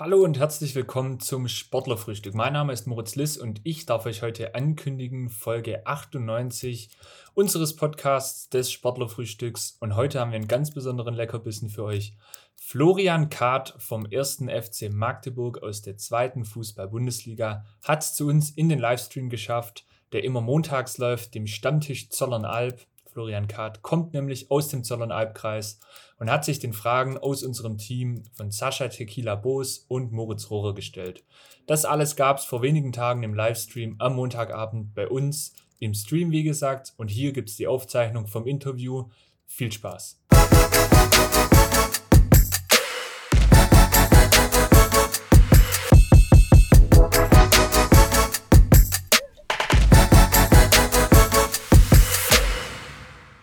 Hallo und herzlich willkommen zum Sportlerfrühstück. Mein Name ist Moritz Liss und ich darf euch heute ankündigen Folge 98 unseres Podcasts des Sportlerfrühstücks. Und heute haben wir einen ganz besonderen Leckerbissen für euch. Florian Kahrt vom 1. FC Magdeburg aus der zweiten Fußball-Bundesliga hat es zu uns in den Livestream geschafft, der immer montags läuft, dem Stammtisch Zollernalb. Florian Kahrt kommt nämlich aus dem Zollernalbkreis und hat sich den Fragen aus unserem Team von Sascha Tequila Boos und Moritz Rohrer gestellt. Das alles gab es vor wenigen Tagen im Livestream am Montagabend bei uns im Stream, wie gesagt. Und hier gibt es die Aufzeichnung vom Interview. Viel Spaß!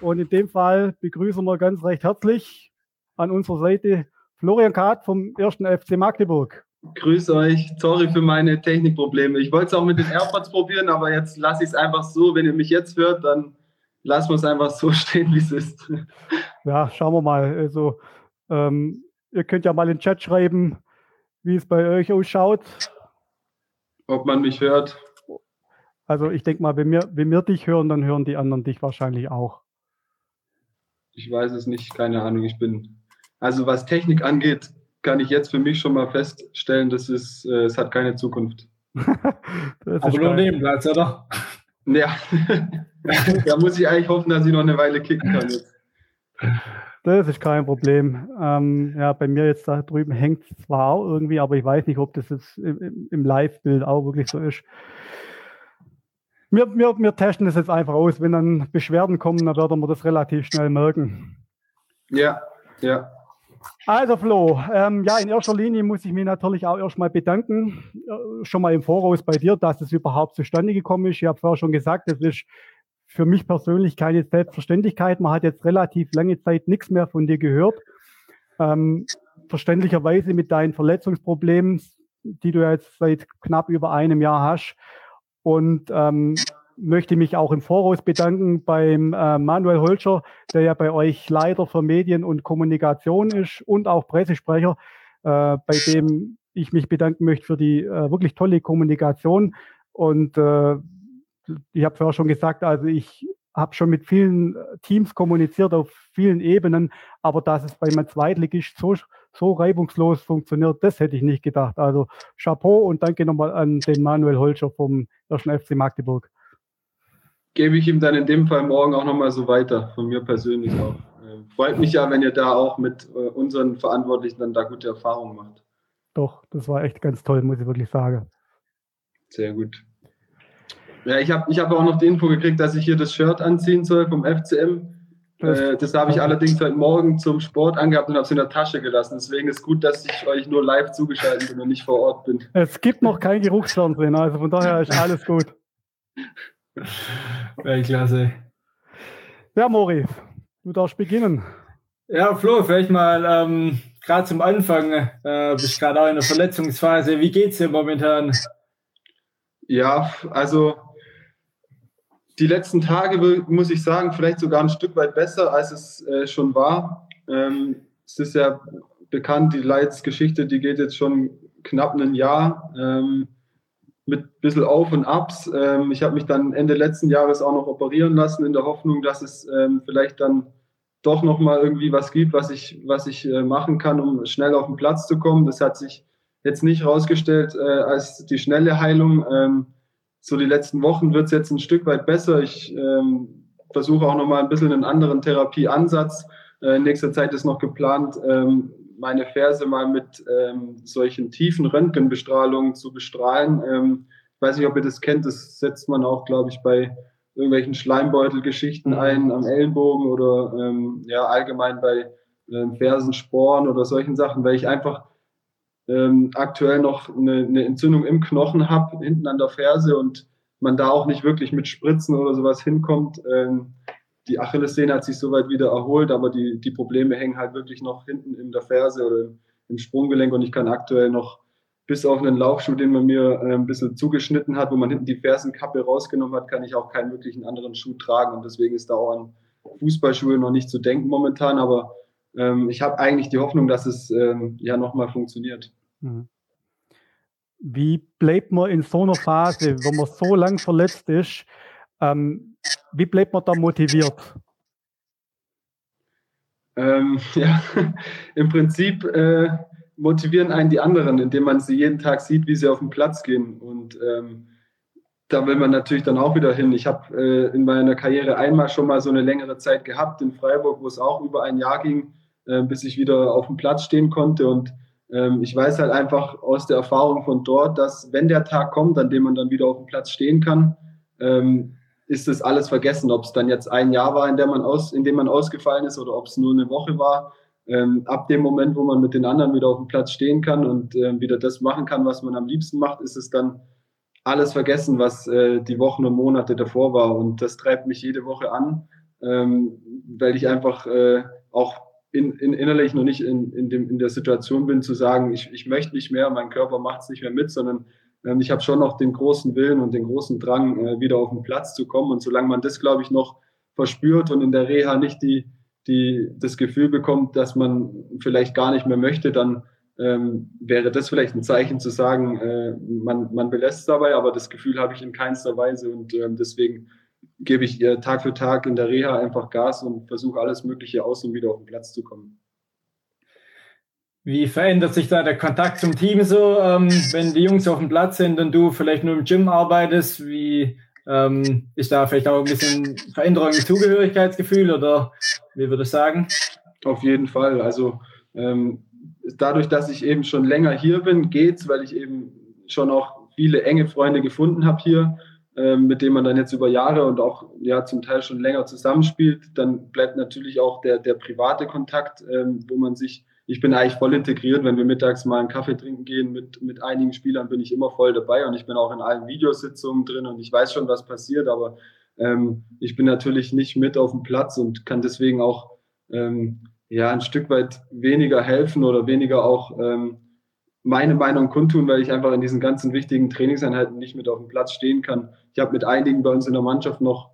Und in dem Fall begrüßen wir ganz recht herzlich an unserer Seite Florian Kahrt vom 1. FC Magdeburg. Grüß euch. Sorry für meine Technikprobleme. Ich wollte es auch mit den AirPods probieren, aber jetzt lasse ich es einfach so. Wenn ihr mich jetzt hört, dann lassen wir es einfach so stehen, wie es ist. Ja, schauen wir mal. Also, ähm, ihr könnt ja mal in den Chat schreiben, wie es bei euch ausschaut. Ob man mich hört. Also, ich denke mal, wenn wir, wenn wir dich hören, dann hören die anderen dich wahrscheinlich auch. Ich weiß es nicht, keine Ahnung. Ich bin, also was Technik angeht, kann ich jetzt für mich schon mal feststellen, dass es, äh, es hat keine Zukunft. Aber nur Nebenplatz, oder? Ja, da muss ich eigentlich hoffen, dass ich noch eine Weile kicken kann jetzt. Das ist kein Problem. Ähm, ja, bei mir jetzt da drüben hängt es zwar auch irgendwie, aber ich weiß nicht, ob das jetzt im, im Live-Bild auch wirklich so ist. Wir, wir, wir testen das jetzt einfach aus. Wenn dann Beschwerden kommen, dann werden wir das relativ schnell merken. Ja, ja. Also Flo, ähm, ja, in erster Linie muss ich mich natürlich auch erstmal bedanken, äh, schon mal im Voraus bei dir, dass es überhaupt zustande gekommen ist. Ich habe vorher schon gesagt, das ist für mich persönlich keine Selbstverständlichkeit. Man hat jetzt relativ lange Zeit nichts mehr von dir gehört. Ähm, verständlicherweise mit deinen Verletzungsproblemen, die du jetzt seit knapp über einem Jahr hast, und ähm, möchte mich auch im Voraus bedanken beim äh, Manuel Holscher, der ja bei euch Leiter für Medien und Kommunikation ist und auch Pressesprecher, äh, bei dem ich mich bedanken möchte für die äh, wirklich tolle Kommunikation. Und äh, ich habe vorher schon gesagt, also ich habe schon mit vielen Teams kommuniziert auf vielen Ebenen, aber dass es bei meinem Zweitligist so so reibungslos funktioniert, das hätte ich nicht gedacht. Also Chapeau und danke nochmal an den Manuel Holscher vom 1. FC Magdeburg. Gebe ich ihm dann in dem Fall morgen auch nochmal so weiter, von mir persönlich auch. Äh, freut mich ja, wenn ihr da auch mit äh, unseren Verantwortlichen dann da gute Erfahrungen macht. Doch, das war echt ganz toll, muss ich wirklich sagen. Sehr gut. Ja, ich habe ich hab auch noch die Info gekriegt, dass ich hier das Shirt anziehen soll vom FCM. Das, äh, das habe ich allerdings heute Morgen zum Sport angehabt und habe es in der Tasche gelassen. Deswegen ist gut, dass ich euch nur live zugeschaltet bin und nicht vor Ort bin. Es gibt noch kein Geruchsfernsehen, also von daher ist alles gut. Weltklasse. Ja, Mori, du darfst beginnen. Ja, Flo, vielleicht mal ähm, gerade zum Anfang. Äh, bist gerade auch in der Verletzungsphase. Wie geht's dir momentan? Ja, also die letzten Tage, muss ich sagen, vielleicht sogar ein Stück weit besser, als es äh, schon war. Ähm, es ist ja bekannt, die Leitsgeschichte, die geht jetzt schon knapp ein Jahr ähm, mit ein bisschen Auf und Abs. Ähm, ich habe mich dann Ende letzten Jahres auch noch operieren lassen, in der Hoffnung, dass es ähm, vielleicht dann doch nochmal irgendwie was gibt, was ich, was ich äh, machen kann, um schnell auf den Platz zu kommen. Das hat sich jetzt nicht herausgestellt äh, als die schnelle Heilung. So die letzten Wochen wird es jetzt ein Stück weit besser. Ich ähm, versuche auch nochmal ein bisschen einen anderen Therapieansatz. Äh, in nächster Zeit ist noch geplant, ähm, meine Ferse mal mit ähm, solchen tiefen Röntgenbestrahlungen zu bestrahlen. Ähm, ich weiß nicht, ob ihr das kennt, das setzt man auch, glaube ich, bei irgendwelchen Schleimbeutelgeschichten mhm. ein am Ellenbogen oder ähm, ja allgemein bei ähm, Fersensporen oder solchen Sachen, weil ich einfach ähm, aktuell noch eine, eine Entzündung im Knochen habe, hinten an der Ferse und man da auch nicht wirklich mit Spritzen oder sowas hinkommt. Ähm, die Achillessehne hat sich soweit wieder erholt, aber die, die Probleme hängen halt wirklich noch hinten in der Ferse oder im, Sprunggelenk und ich kann aktuell noch bis auf einen Laufschuh, den man mir äh, ein bisschen zugeschnitten hat, wo man hinten die Fersenkappe rausgenommen hat, kann ich auch keinen wirklichen anderen Schuh tragen und deswegen ist da auch an Fußballschuhe noch nicht zu denken momentan, aber ähm, ich habe eigentlich die Hoffnung, dass es ähm, ja nochmal funktioniert. Mhm. Wie bleibt man in so einer Phase, wenn man so lang verletzt ist, ähm, wie bleibt man da motiviert? Ähm, ja, im Prinzip äh, motivieren einen die anderen, indem man sie jeden Tag sieht, wie sie auf den Platz gehen. Und ähm, da will man natürlich dann auch wieder hin. Ich habe äh, in meiner Karriere einmal schon mal so eine längere Zeit gehabt in Freiburg, wo es auch über ein Jahr ging, äh, bis ich wieder auf dem Platz stehen konnte. Und ähm, ich weiß halt einfach aus der Erfahrung von dort, dass wenn der Tag kommt, an dem man dann wieder auf dem Platz stehen kann, ähm, ist das alles vergessen, ob es dann jetzt ein Jahr war, in, der man aus, in dem man ausgefallen ist oder ob es nur eine Woche war. Ähm, ab dem Moment, wo man mit den anderen wieder auf dem Platz stehen kann und äh, wieder das machen kann, was man am liebsten macht, ist es dann alles vergessen, was äh, die Wochen und Monate davor war. Und das treibt mich jede Woche an, ähm, weil ich einfach äh, auch in, in innerlich noch nicht in, in, dem, in der Situation bin, zu sagen, ich, ich möchte nicht mehr, mein Körper macht es nicht mehr mit, sondern ähm, ich habe schon noch den großen Willen und den großen Drang, äh, wieder auf den Platz zu kommen. Und solange man das, glaube ich, noch verspürt und in der Reha nicht die, die, das Gefühl bekommt, dass man vielleicht gar nicht mehr möchte, dann ähm, wäre das vielleicht ein Zeichen zu sagen, äh, man, man belässt es dabei, aber das Gefühl habe ich in keinster Weise und ähm, deswegen gebe ich ihr Tag für Tag in der Reha einfach Gas und versuche alles Mögliche aus, um wieder auf den Platz zu kommen. Wie verändert sich da der Kontakt zum Team so, ähm, wenn die Jungs auf dem Platz sind und du vielleicht nur im Gym arbeitest? Wie ähm, ist da vielleicht auch ein bisschen Veränderung im Zugehörigkeitsgefühl oder wie würde ich sagen? Auf jeden Fall. Also ähm, dadurch, dass ich eben schon länger hier bin, geht's, weil ich eben schon auch viele enge Freunde gefunden habe hier, mit denen man dann jetzt über Jahre und auch ja zum Teil schon länger zusammenspielt. Dann bleibt natürlich auch der, der private Kontakt, ähm, wo man sich ich bin eigentlich voll integriert. Wenn wir mittags mal einen Kaffee trinken gehen mit, mit einigen Spielern, bin ich immer voll dabei und ich bin auch in allen Videositzungen drin und ich weiß schon, was passiert, aber ähm, ich bin natürlich nicht mit auf dem Platz und kann deswegen auch ähm, ja ein Stück weit weniger helfen oder weniger auch ähm, meine Meinung kundtun, weil ich einfach in diesen ganzen wichtigen Trainingseinheiten nicht mit auf dem Platz stehen kann. Ich habe mit einigen bei uns in der Mannschaft noch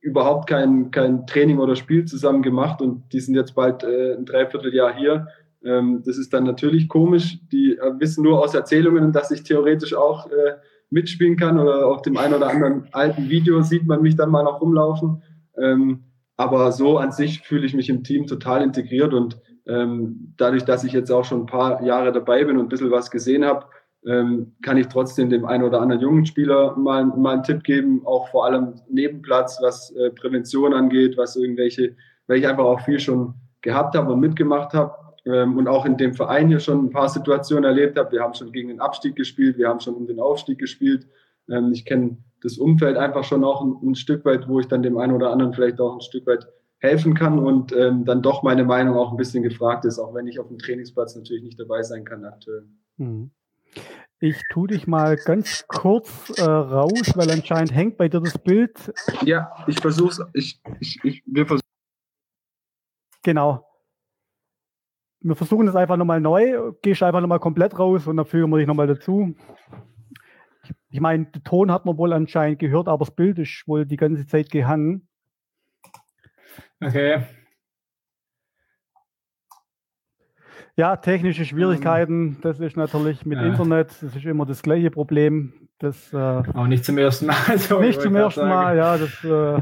überhaupt kein, kein Training oder Spiel zusammen gemacht und die sind jetzt bald äh, ein Dreivierteljahr hier. Ähm, das ist dann natürlich komisch. Die äh, wissen nur aus Erzählungen, dass ich theoretisch auch äh, mitspielen kann oder auf dem einen oder anderen alten Video sieht man mich dann mal noch rumlaufen. Ähm, aber so an sich fühle ich mich im Team total integriert und ähm, dadurch, dass ich jetzt auch schon ein paar Jahre dabei bin und ein bisschen was gesehen habe, ähm, kann ich trotzdem dem einen oder anderen jungen Spieler mal, mal einen Tipp geben, auch vor allem Nebenplatz, was äh, Prävention angeht, was irgendwelche, weil ich einfach auch viel schon gehabt habe und mitgemacht habe ähm, und auch in dem Verein hier schon ein paar Situationen erlebt habe. Wir haben schon gegen den Abstieg gespielt, wir haben schon um den Aufstieg gespielt. Ähm, ich kenne das Umfeld einfach schon auch ein, ein, Stück weit, wo ich dann dem einen oder anderen vielleicht auch ein Stück weit helfen kann und ähm, dann doch meine Meinung auch ein bisschen gefragt ist, auch wenn ich auf dem Trainingsplatz natürlich nicht dabei sein kann aktuell. Mhm. Ich tu dich mal ganz kurz äh, raus, weil anscheinend hängt bei dir das Bild. Ja, ich versuch's. Ich, ich, ich, wir versuchen. Genau. Wir versuchen es einfach nochmal neu. Gehst einfach nochmal komplett raus und dann fügen wir dich nochmal dazu. Ich, ich meine, den Ton hat man wohl anscheinend gehört, aber das Bild ist wohl die ganze Zeit gehangen. Okay. Ja, technische Schwierigkeiten, das ist natürlich mit ja. Internet, das ist immer das gleiche Problem. Das, äh, Auch nicht zum ersten Mal. So nicht zum ersten sagen. Mal, ja. Das, äh,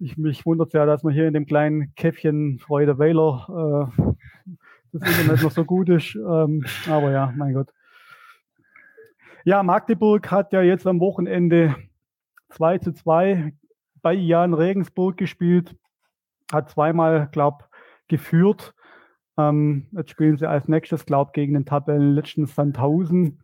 ich, mich wundert ja, dass man hier in dem kleinen Käffchen Freude-Weiler äh, das Internet noch so gut ist. Ähm, aber ja, mein Gott. Ja, Magdeburg hat ja jetzt am Wochenende 2 zu 2 bei Jan Regensburg gespielt, hat zweimal, glaube geführt ähm, jetzt spielen sie als nächstes, glaube ich, gegen den Tabellenletzten Sandhausen.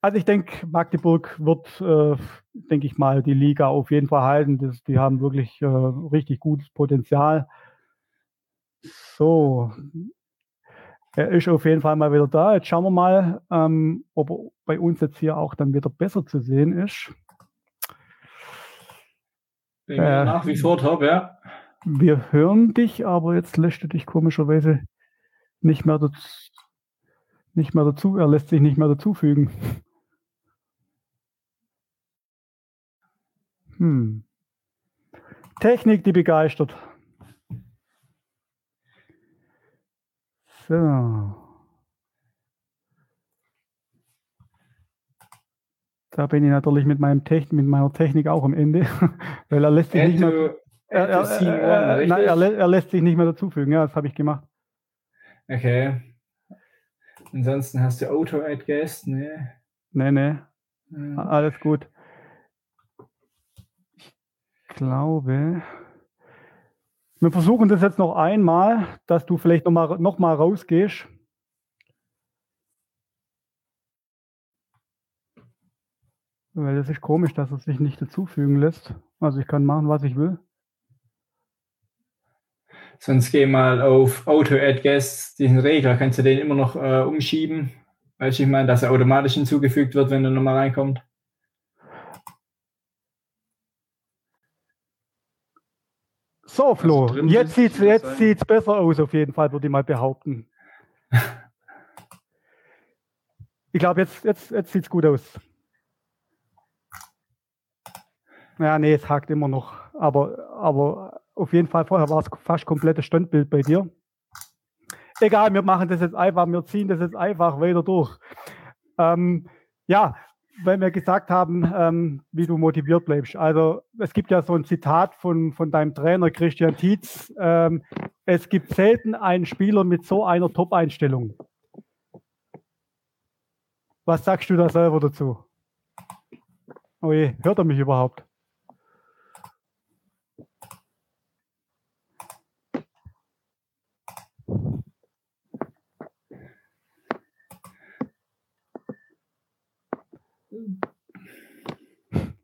Also ich denke, Magdeburg wird, äh, denke ich mal, die Liga auf jeden Fall halten. Das, die haben wirklich äh, richtig gutes Potenzial. So, er ist auf jeden Fall mal wieder da. Jetzt schauen wir mal, ähm, ob er bei uns jetzt hier auch dann wieder besser zu sehen ist. Äh, nach wie vor top, ja. Wir hören dich, aber jetzt lässt du dich komischerweise nicht mehr, dazu, nicht mehr dazu. Er lässt sich nicht mehr dazufügen. Hm. Technik, die begeistert. So. Da bin ich natürlich mit, meinem Techn mit meiner Technik auch am Ende, weil er lässt sich nicht mehr, er, er, er, nein, er, lässt sich nicht mehr dazufügen. Ja, das habe ich gemacht. Okay. Ansonsten hast du Auto-Add Guest, ne? Nee, nee. Ja. Alles gut. Ich glaube, wir versuchen das jetzt noch einmal, dass du vielleicht noch mal, noch mal rausgehst. Weil das ist komisch, dass es sich nicht dazufügen lässt. Also ich kann machen, was ich will. Sonst geh mal auf Auto-Add Guests, diesen Regler, kannst du den immer noch äh, umschieben. Weißt du, ich meine, dass er automatisch hinzugefügt wird, wenn er nochmal reinkommt. So, Flo, also jetzt sieht es jetzt sieht's besser aus, auf jeden Fall, würde ich mal behaupten. ich glaube, jetzt, jetzt, jetzt sieht es gut aus. Ja, nee, es hakt immer noch. Aber, aber auf jeden Fall, vorher war es fast komplettes Standbild bei dir. Egal, wir machen das jetzt einfach, wir ziehen das jetzt einfach weiter durch. Ähm, ja, weil wir gesagt haben, ähm, wie du motiviert bleibst. Also es gibt ja so ein Zitat von, von deinem Trainer Christian Tietz. Ähm, es gibt selten einen Spieler mit so einer Top-Einstellung. Was sagst du da selber dazu? Oh je, hört er mich überhaupt?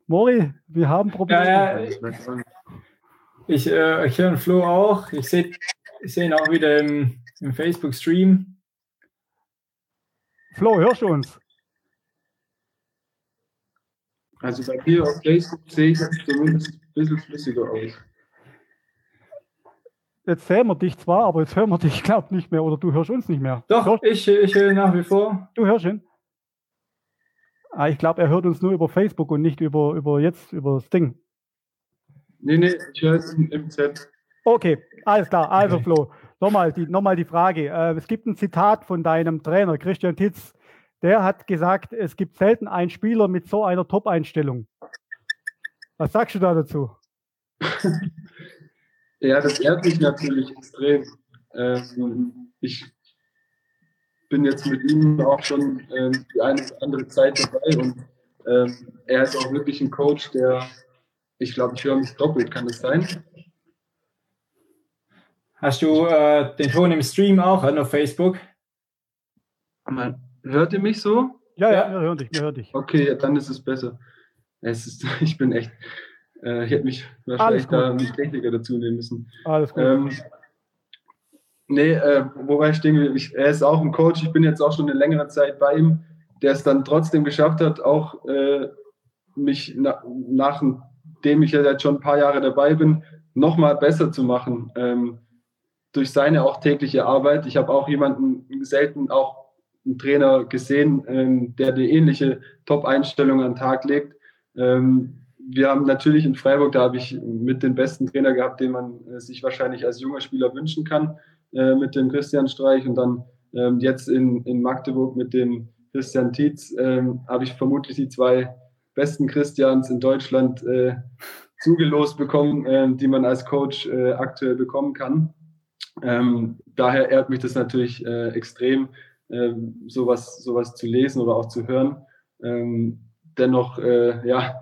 Mori, wir haben Probleme. Ja, ja. Ich, äh, ich höre den Flo auch. Ich sehe ich seh ihn auch wieder im, im Facebook-Stream. Flo, hörst du uns? Also bei dir auf Facebook sehe ich zumindest ein bisschen flüssiger aus. Jetzt sehen wir dich zwar, aber jetzt hören wir dich, glaube nicht mehr. Oder du hörst uns nicht mehr. Doch, hörst? ich, ich höre nach wie vor. Du hörst ihn? Ah, ich glaube, er hört uns nur über Facebook und nicht über, über jetzt, über das Ding. Nee, nee, ich höre es im Chat. Okay, alles klar. Also, Flo, nochmal die, noch die Frage. Äh, es gibt ein Zitat von deinem Trainer, Christian Titz. Der hat gesagt, es gibt selten einen Spieler mit so einer Top-Einstellung. Was sagst du da dazu? ja, das ehrt mich natürlich extrem. Ähm, ich bin jetzt mit ihm auch schon ähm, die eine oder andere Zeit dabei und ähm, er ist auch wirklich ein Coach, der, ich glaube, ich höre mich doppelt, kann das sein? Hast du äh, den Ton im Stream auch an auf Facebook? hört ihr mich so? Ja, ja, wir hören dich, wir hören dich. Okay, dann ist es besser. Es ist, ich bin echt, äh, ich hätte mich wahrscheinlich da einen Techniker dazu nehmen müssen. Alles gut. Ähm, Nee, äh, wobei ich denke, ich, er ist auch ein Coach. Ich bin jetzt auch schon eine längere Zeit bei ihm, der es dann trotzdem geschafft hat, auch äh, mich na, nachdem ich ja jetzt schon ein paar Jahre dabei bin, nochmal besser zu machen. Ähm, durch seine auch tägliche Arbeit. Ich habe auch jemanden selten auch einen Trainer gesehen, ähm, der eine ähnliche Top-Einstellung an den Tag legt. Ähm, wir haben natürlich in Freiburg, da habe ich mit den besten Trainer gehabt, den man äh, sich wahrscheinlich als junger Spieler wünschen kann. Äh, mit dem Christian Streich und dann ähm, jetzt in, in Magdeburg mit dem Christian Tietz ähm, habe ich vermutlich die zwei besten Christians in Deutschland äh, zugelost bekommen, äh, die man als Coach äh, aktuell bekommen kann. Ähm, daher ehrt mich das natürlich äh, extrem, äh, sowas, sowas zu lesen oder auch zu hören. Ähm, dennoch, äh, ja,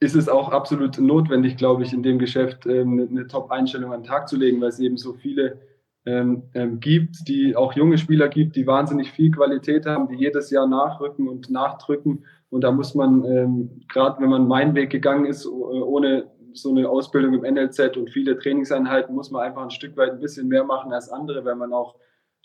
ist es auch absolut notwendig, glaube ich, in dem Geschäft ähm, eine Top-Einstellung an den Tag zu legen, weil es eben so viele ähm, ähm, gibt, die auch junge Spieler gibt, die wahnsinnig viel Qualität haben, die jedes Jahr nachrücken und nachdrücken. Und da muss man, ähm, gerade wenn man meinen Weg gegangen ist, ohne so eine Ausbildung im NLZ und viele Trainingseinheiten, muss man einfach ein Stück weit ein bisschen mehr machen als andere, weil man auch,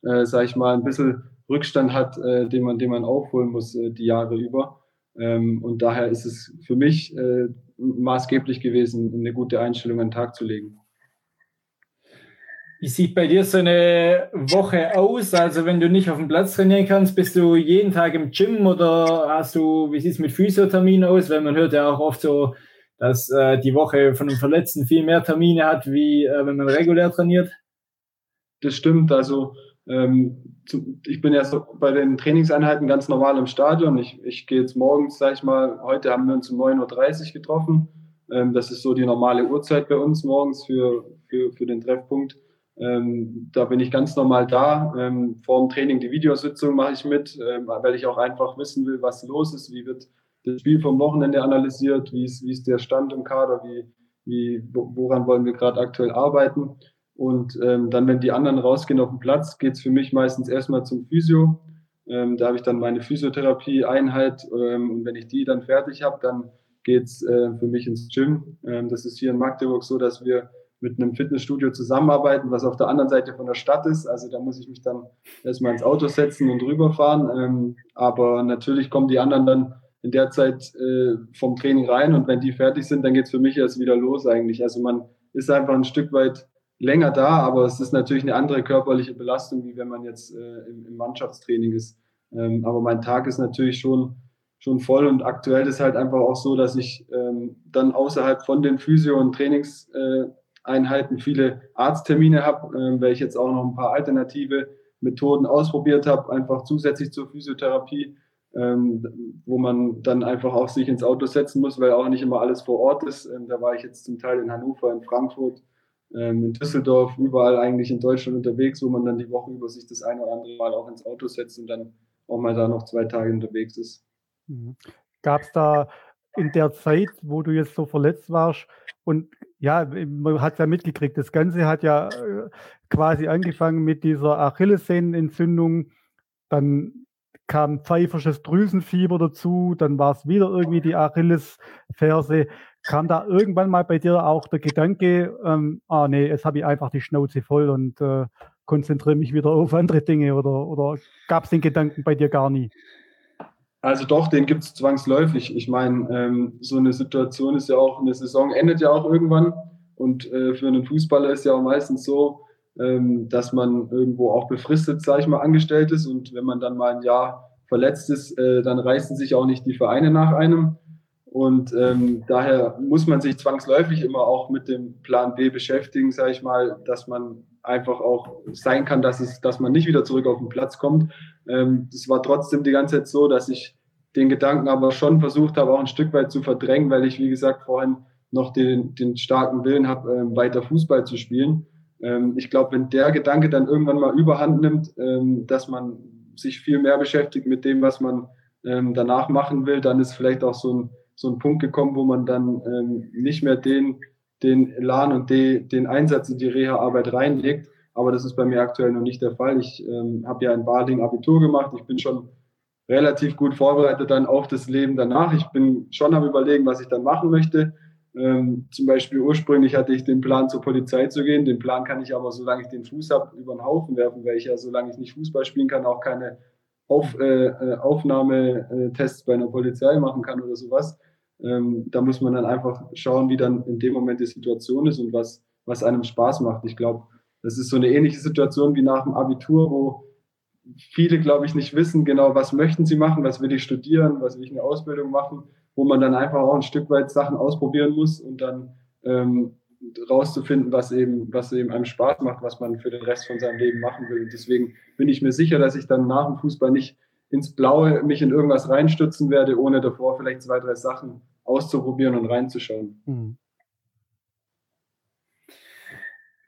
äh, sage ich mal, ein bisschen Rückstand hat, äh, den, man, den man aufholen muss äh, die Jahre über. Ähm, und daher ist es für mich äh, maßgeblich gewesen, eine gute Einstellung an den Tag zu legen. Wie sieht bei dir so eine Woche aus? Also wenn du nicht auf dem Platz trainieren kannst, bist du jeden Tag im Gym oder hast du, wie sieht es mit Physiothermien aus? Weil man hört ja auch oft so, dass äh, die Woche von einem Verletzten viel mehr Termine hat, wie äh, wenn man regulär trainiert. Das stimmt. Also Ähm, ich bin ja so bei den Trainingseinheiten ganz normal im Stadion. Ich, ich gehe jetzt morgens, sag ich mal, heute haben wir uns um 9.30 Uhr getroffen. Ähm, das ist so die normale Uhrzeit bei uns morgens für, für, für den Treffpunkt. Ähm, da bin ich ganz normal da. Ähm, vor dem Training die Videositzung mache ich mit, ähm, weil ich auch einfach wissen will, was los ist, wie wird das Spiel vom Wochenende analysiert, wie ist, wie ist der Stand im Kader, wie, wie, woran wollen wir gerade aktuell arbeiten. Und ähm, dann, wenn die anderen rausgehen auf den Platz, geht es für mich meistens erstmal zum Physio. Ähm, da habe ich dann meine Physiotherapie-Einheit ähm, und wenn ich die dann fertig habe, dann geht's äh, für mich ins Gym. Das ist hier in Magdeburg so, dass wir mit einem Fitnessstudio zusammenarbeiten, was auf der anderen Seite von der Stadt ist. Also da muss ich mich dann erstmal ins Auto setzen und rüberfahren. Ähm, aber natürlich kommen die anderen dann in der Zeit äh, vom Training rein und wenn die fertig sind, dann geht's für mich erst wieder los eigentlich. Also man ist einfach ein Stück weit länger da, aber es ist natürlich eine andere körperliche Belastung, wie wenn man jetzt äh, im, im, Mannschaftstraining ist. Ähm, aber mein Tag ist natürlich schon, schon voll und aktuell ist halt einfach auch so, dass ich ähm, dann außerhalb von den Physio- und Trainingseinheiten viele Arzttermine habe, äh, weil ich jetzt auch noch ein paar alternative Methoden ausprobiert habe, einfach zusätzlich zur Physiotherapie, ähm, wo man dann einfach auch sich ins Auto setzen muss, weil auch nicht immer alles vor Ort ist. Ähm, da war ich jetzt zum Teil in Hannover, in Frankfurt, ähm, in Düsseldorf, überall eigentlich in Deutschland unterwegs, wo man dann die Woche über sich das eine oder andere Mal auch ins Auto setzt und dann auch mal da noch zwei Tage unterwegs ist. Mhm. Gab es da in der Zeit, wo du jetzt so verletzt warst und ja, man hat ja mitgekriegt, das Ganze hat ja äh, quasi angefangen mit dieser Achillessehnenentzündung, dann kam pfeifersches Drüsenfieber dazu, dann war es wieder irgendwie die Achillesferse. Kam da irgendwann mal bei dir auch der Gedanke, ähm, ah nee, jetzt habe ich einfach die Schnauze voll und äh, konzentriere mich wieder auf andere Dinge oder, oder gab es den Gedanken bei dir gar nie? Also doch, den gibt es zwangsläufig. Ich meine, ähm, so eine Situation ist ja auch, eine Saison endet ja auch irgendwann und äh, für einen Fußballer ist ja auch meistens so, ähm, dass man irgendwo auch befristet, sage ich mal, angestellt ist und wenn man dann mal ein Jahr verletzt ist, äh, dann reißen sich auch nicht die Vereine nach einem. Und ähm, daher muss man sich zwangsläufig immer auch mit dem Plan B beschäftigen, sage ich mal, dass man einfach auch sein kann, dass es, dass man nicht wieder zurück auf den Platz kommt. Ähm, das war trotzdem die ganze Zeit so, dass ich den Gedanken aber schon versucht habe, auch ein Stück weit zu verdrängen, weil ich, wie gesagt, vorhin noch den, den starken Willen habe, ähm, weiter Fußball zu spielen. Ähm, ich glaube, wenn der Gedanke dann irgendwann mal überhand nimmt, ähm, dass man sich viel mehr beschäftigt mit dem, was man ähm, danach machen will, dann ist vielleicht auch so ein so ein Punkt gekommen, wo man dann ähm, nicht mehr den, den Elan und de, den Einsatz in die Reha-Arbeit reinlegt. Aber das ist bei mir aktuell noch nicht der Fall. Ich ähm, habe ja in Bading Abitur gemacht. Ich bin schon relativ gut vorbereitet dann auf das Leben danach. Ich bin schon am Überlegen, was ich dann machen möchte. Ähm, zum Beispiel ursprünglich hatte ich den Plan, zur Polizei zu gehen. Den Plan kann ich aber, solange ich den Fuß habe, über den Haufen werfen, weil ich ja, solange ich nicht Fußball spielen kann, auch keine auf, äh, äh, Aufnahmetests bei einer Polizei machen kann oder sowas. Ähm, da muss man dann einfach schauen, wie dann in dem Moment die Situation ist und was, was einem Spaß macht. Ich glaube, das ist so eine ähnliche Situation wie nach dem Abitur, wo viele, glaube ich, nicht wissen genau, was möchten sie machen, was will ich studieren, was will ich eine Ausbildung machen, wo man dann einfach auch ein Stück weit Sachen ausprobieren muss und dann ähm, rauszufinden, was eben, was eben einem Spaß macht, was man für den Rest von seinem Leben machen will. Und deswegen bin ich mir sicher, dass ich dann nach dem Fußball nicht ins Blaue mich in irgendwas reinstützen werde, ohne davor vielleicht zwei, drei Sachen auszuprobieren und reinzuschauen. Mhm.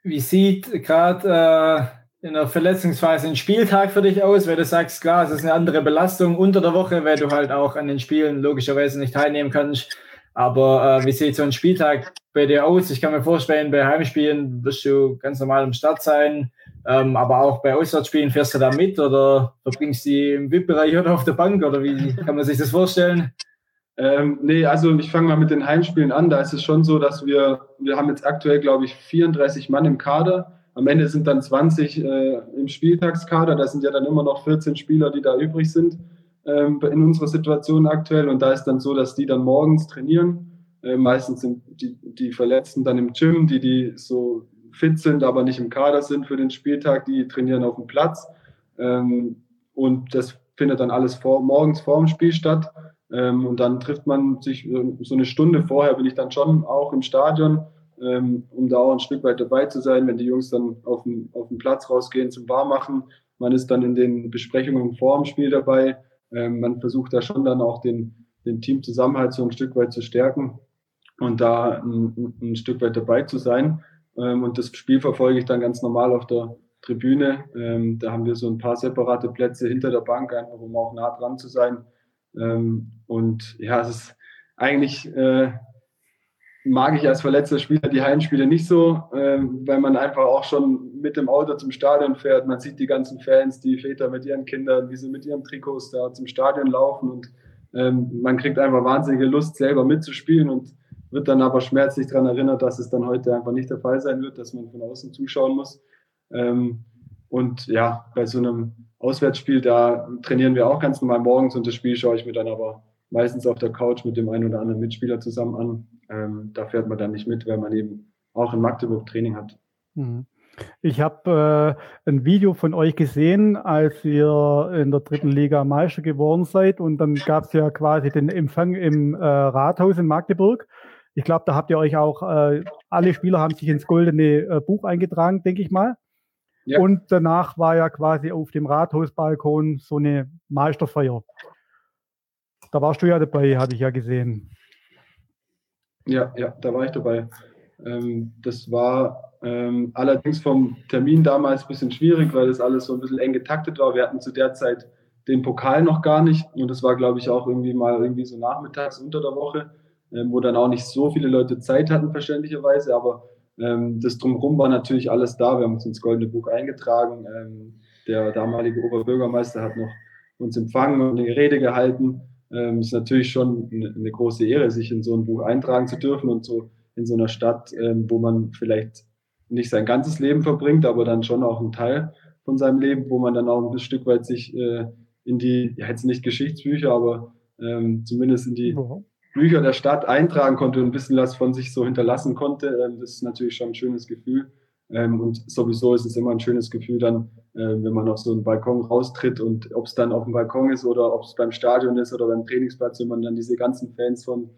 Wie sieht gerade äh, in der Verletzungsphase ein Spieltag für dich aus, weil du sagst, klar, es ist eine andere Belastung unter der Woche, weil du halt auch an den Spielen logischerweise nicht teilnehmen kannst. Aber äh, wie sieht so ein Spieltag bei dir aus? Ich kann mir vorstellen, bei Heimspielen wirst du ganz normal am Start sein, ähm, aber auch bei Auswärtsspielen fährst du da mit oder verbringst du die im VIP-Bereich oder auf der Bank oder wie kann man sich das vorstellen? Ähm, nee, also ich fange mal mit den Heimspielen an. Da ist es schon so, dass wir, wir haben jetzt aktuell, glaube ich, 34 Mann im Kader. Am Ende sind dann 20 äh, im Spieltagskader. Da sind ja dann immer noch 14 Spieler, die da übrig sind ähm, in unserer Situation aktuell. Und da ist dann so, dass die dann morgens trainieren. Äh, meistens sind die, die Verletzten dann im Gym, die, die so fit sind, aber nicht im Kader sind für den Spieltag, die trainieren auf dem Platz. Ähm, und das findet dann alles vor, morgens vor dem Spiel statt. Ähm, und dann trifft man sich so eine Stunde vorher, bin ich dann schon auch im Stadion, ähm, um da auch ein Stück weit dabei zu sein, wenn die Jungs dann auf den, auf den Platz rausgehen zum Warmachen man ist dann in den Besprechungen vor dem Spiel dabei. Ähm, man versucht da schon dann auch den, den Teamzusammenhalt so ein Stück weit zu stärken und da ein, ein Stück weit dabei zu sein. Ähm, und das Spiel verfolge ich dann ganz normal auf der Tribüne. Ähm, da haben wir so ein paar separate Plätze hinter der Bank, einfach um auch nah dran zu sein. Ähm, und ja, es ist eigentlich äh, mag ich als verletzter Spieler die Heimspiele nicht so, ähm, weil man einfach auch schon mit dem Auto zum Stadion fährt. Man sieht die ganzen Fans, die Väter mit ihren Kindern, wie sie mit ihren Trikots da zum Stadion laufen und ähm, man kriegt einfach wahnsinnige Lust, selber mitzuspielen und wird dann aber schmerzlich daran erinnert, dass es dann heute einfach nicht der Fall sein wird, dass man von außen zuschauen muss. Ähm, und ja, bei so einem Auswärtsspiel, da trainieren wir auch ganz normal morgens und das Spiel schaue ich mir dann aber meistens auf der Couch mit dem einen oder anderen Mitspieler zusammen an. Ähm, da fährt man dann nicht mit, weil man eben auch in Magdeburg Training hat. Mhm. Ich habe äh, ein Video von euch gesehen, als ihr in der dritten Liga Meister geworden seid und dann gab es ja quasi den Empfang im äh, Rathaus in Magdeburg. Ich glaube, da habt ihr euch auch, äh, alle Spieler haben sich ins goldene äh, Buch eingetragen, denke ich mal. Ja. Und danach war ja quasi auf dem Rathausbalkon so eine Meisterfeier. Da warst du ja dabei, hatte ich ja gesehen. Ja, ja, da war ich dabei. Ähm, das war ähm, allerdings vom Termin damals ein bisschen schwierig, weil das alles so ein bisschen eng getaktet war. Wir hatten zu der Zeit den Pokal noch gar nicht und das war, glaube ich, auch irgendwie mal irgendwie so nachmittags unter der Woche, ähm, wo dann auch nicht so viele Leute Zeit hatten, verständlicherweise, aber ähm, das Drumherum war natürlich alles da. Wir haben uns ins Goldene Buch eingetragen. Ähm, der damalige Oberbürgermeister hat noch uns empfangen und eine Rede gehalten ähm, ist natürlich schon eine, eine, große Ehre, sich in so ein Buch eintragen zu dürfen und so in so einer Stadt, ähm, wo man vielleicht nicht sein ganzes Leben verbringt, aber dann schon auch einen Teil von seinem Leben, wo man dann auch ein Stück weit sich äh, in die, ja jetzt nicht Geschichtsbücher, aber ähm, zumindest in die. Bücher der Stadt eintragen konnte und ein bisschen was von sich so hinterlassen konnte. Ähm, das ist natürlich schon ein schönes Gefühl. Ähm, und sowieso ist es immer ein schönes Gefühl dann, äh, wenn man auf so einen Balkon raustritt und ob es dann auf dem Balkon ist oder ob es beim Stadion ist oder beim Trainingsplatz, wenn man dann diese ganzen Fans von,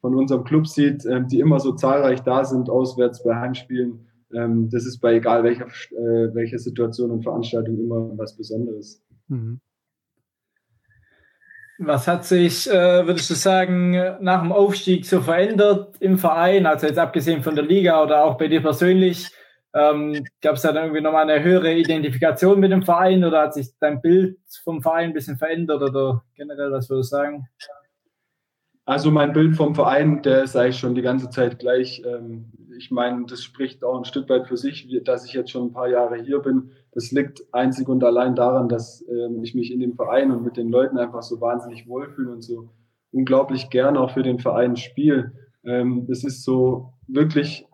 von unserem Club sieht, die immer so zahlreich da sind, auswärts bei Heimspielen. Ähm, das ist bei egal welcher, äh, welcher Situation und Veranstaltung immer was Besonderes. Mhm. Was hat sich, äh, würdest du sagen, nach dem Aufstieg so verändert im Verein? Also jetzt abgesehen von der Liga oder auch bei dir persönlich? Ähm, Gab es da dann irgendwie nochmal eine höhere Identifikation mit dem Verein oder hat sich dein Bild vom Verein ein bisschen verändert oder generell, was würdest du sagen? Also mein Bild vom Verein, der ist eigentlich schon die ganze Zeit gleich. Ähm, ich meine, das spricht auch ein Stück weit für sich, dass ich jetzt schon ein paar Jahre hier bin. Das liegt einzig und allein daran, dass ähm, ich mich in dem Verein und mit den Leuten einfach so wahnsinnig wohlfühle und so unglaublich gern auch für den Verein spiele. Ähm, es ist so wirklich,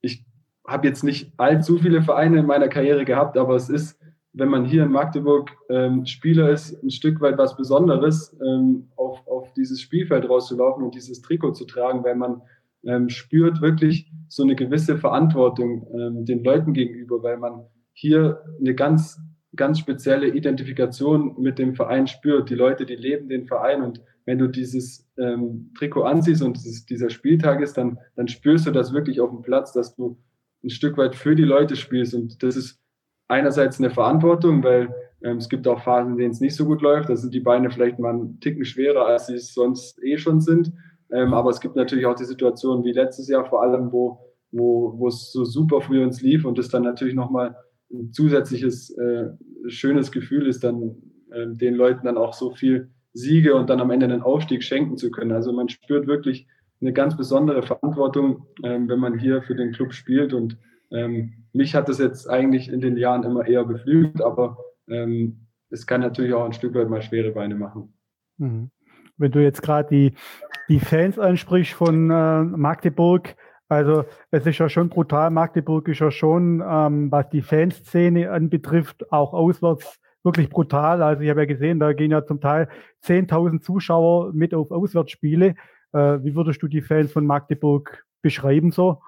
ich habe jetzt nicht allzu viele Vereine in meiner Karriere gehabt, aber es ist, wenn man hier in Magdeburg ähm, Spieler ist, ein Stück weit was Besonderes, ähm, auf, auf dieses Spielfeld rauszulaufen und dieses Trikot zu tragen, weil man ähm, spürt wirklich so eine gewisse Verantwortung ähm, den Leuten gegenüber, weil man hier eine ganz, ganz spezielle Identifikation mit dem Verein spürt. Die Leute, die leben den Verein und wenn du dieses ähm, Trikot anziehst und dieses, dieser Spieltag ist, dann, dann spürst du das wirklich auf dem Platz, dass du ein Stück weit für die Leute spielst. Und das ist einerseits eine Verantwortung, weil ähm, es gibt auch Phasen, in denen es nicht so gut läuft. Da sind die Beine vielleicht mal einen Ticken schwerer, als sie es sonst eh schon sind. Ähm, aber es gibt natürlich auch die Situation wie letztes Jahr vor allem, wo, wo, wo es so super für uns lief und es dann natürlich nochmal ein zusätzliches äh, schönes Gefühl ist, dann äh, den Leuten dann auch so viel Siege und dann am Ende einen Aufstieg schenken zu können. Also man spürt wirklich, eine ganz besondere Verantwortung, ähm, wenn man hier für den Club spielt. Und ähm, mich hat das jetzt eigentlich in den Jahren immer eher beflügelt, aber ähm, es kann natürlich auch ein Stück weit mal schwere Beine machen. Mhm. Wenn du jetzt gerade die, die Fans ansprichst von äh, Magdeburg, also es ist ja schon brutal. Magdeburg ist ja schon, ähm, was die Fanszene anbetrifft, auch auswärts wirklich brutal. Also ich habe ja gesehen, da gehen ja zum Teil 10.000 Zuschauer mit auf Auswärtsspiele. Äh, wie würdest du die Fans von Magdeburg beschreiben so?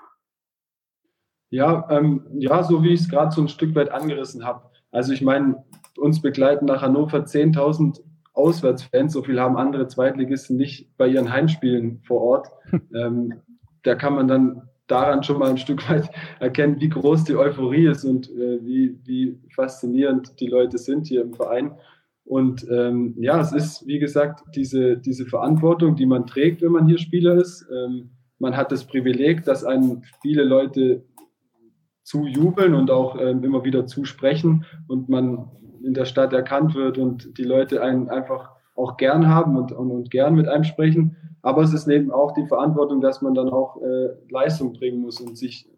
Ja, ähm, ja, so wie ich es gerade so ein Stück weit angerissen habe. Also ich meine, uns begleiten nach Hannover 10.000 Auswärtsfans, so viel haben andere Zweitligisten nicht bei ihren Heimspielen vor Ort. ähm, da kann man dann daran schon mal ein Stück weit erkennen, wie groß die Euphorie ist und äh, wie, wie faszinierend die Leute sind hier im Verein. Und ähm, ja, es ist, wie gesagt, diese, diese Verantwortung, die man trägt, wenn man hier Spieler ist. Ähm, man hat das Privileg, dass einem viele Leute zujubeln und auch ähm, immer wieder zusprechen und man in der Stadt erkannt wird und die Leute einen einfach auch gern haben und, und, und gern mit einem sprechen. Aber es ist eben auch die Verantwortung, dass man dann auch äh, Leistung bringen muss und sich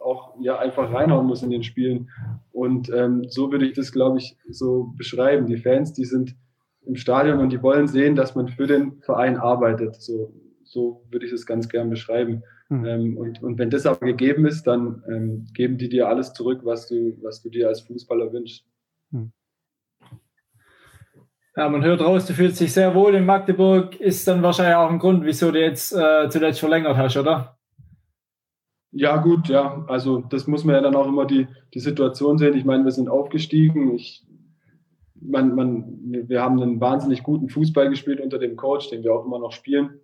auch ja einfach reinhauen muss in den Spielen. Und ähm, so würde ich das, glaube ich, so beschreiben. Die Fans, die sind im Stadion und die wollen sehen, dass man für den Verein arbeitet. So, so würde ich das ganz gern beschreiben. Mhm. Ähm, und, und wenn das aber gegeben ist, dann ähm, geben die dir alles zurück, was du, was du dir als Fußballer wünschst. Mhm. Ja, man hört raus, du fühlst dich sehr wohl in Magdeburg. Ist dann wahrscheinlich auch ein Grund, wieso du jetzt äh, zuletzt verlängert hast, oder? Ja, gut, ja. Also das muss man ja dann auch immer die, die Situation sehen. Ich meine, wir sind aufgestiegen. Ich, man, man, wir haben einen wahnsinnig guten Fußball gespielt unter dem Coach, den wir auch immer noch spielen.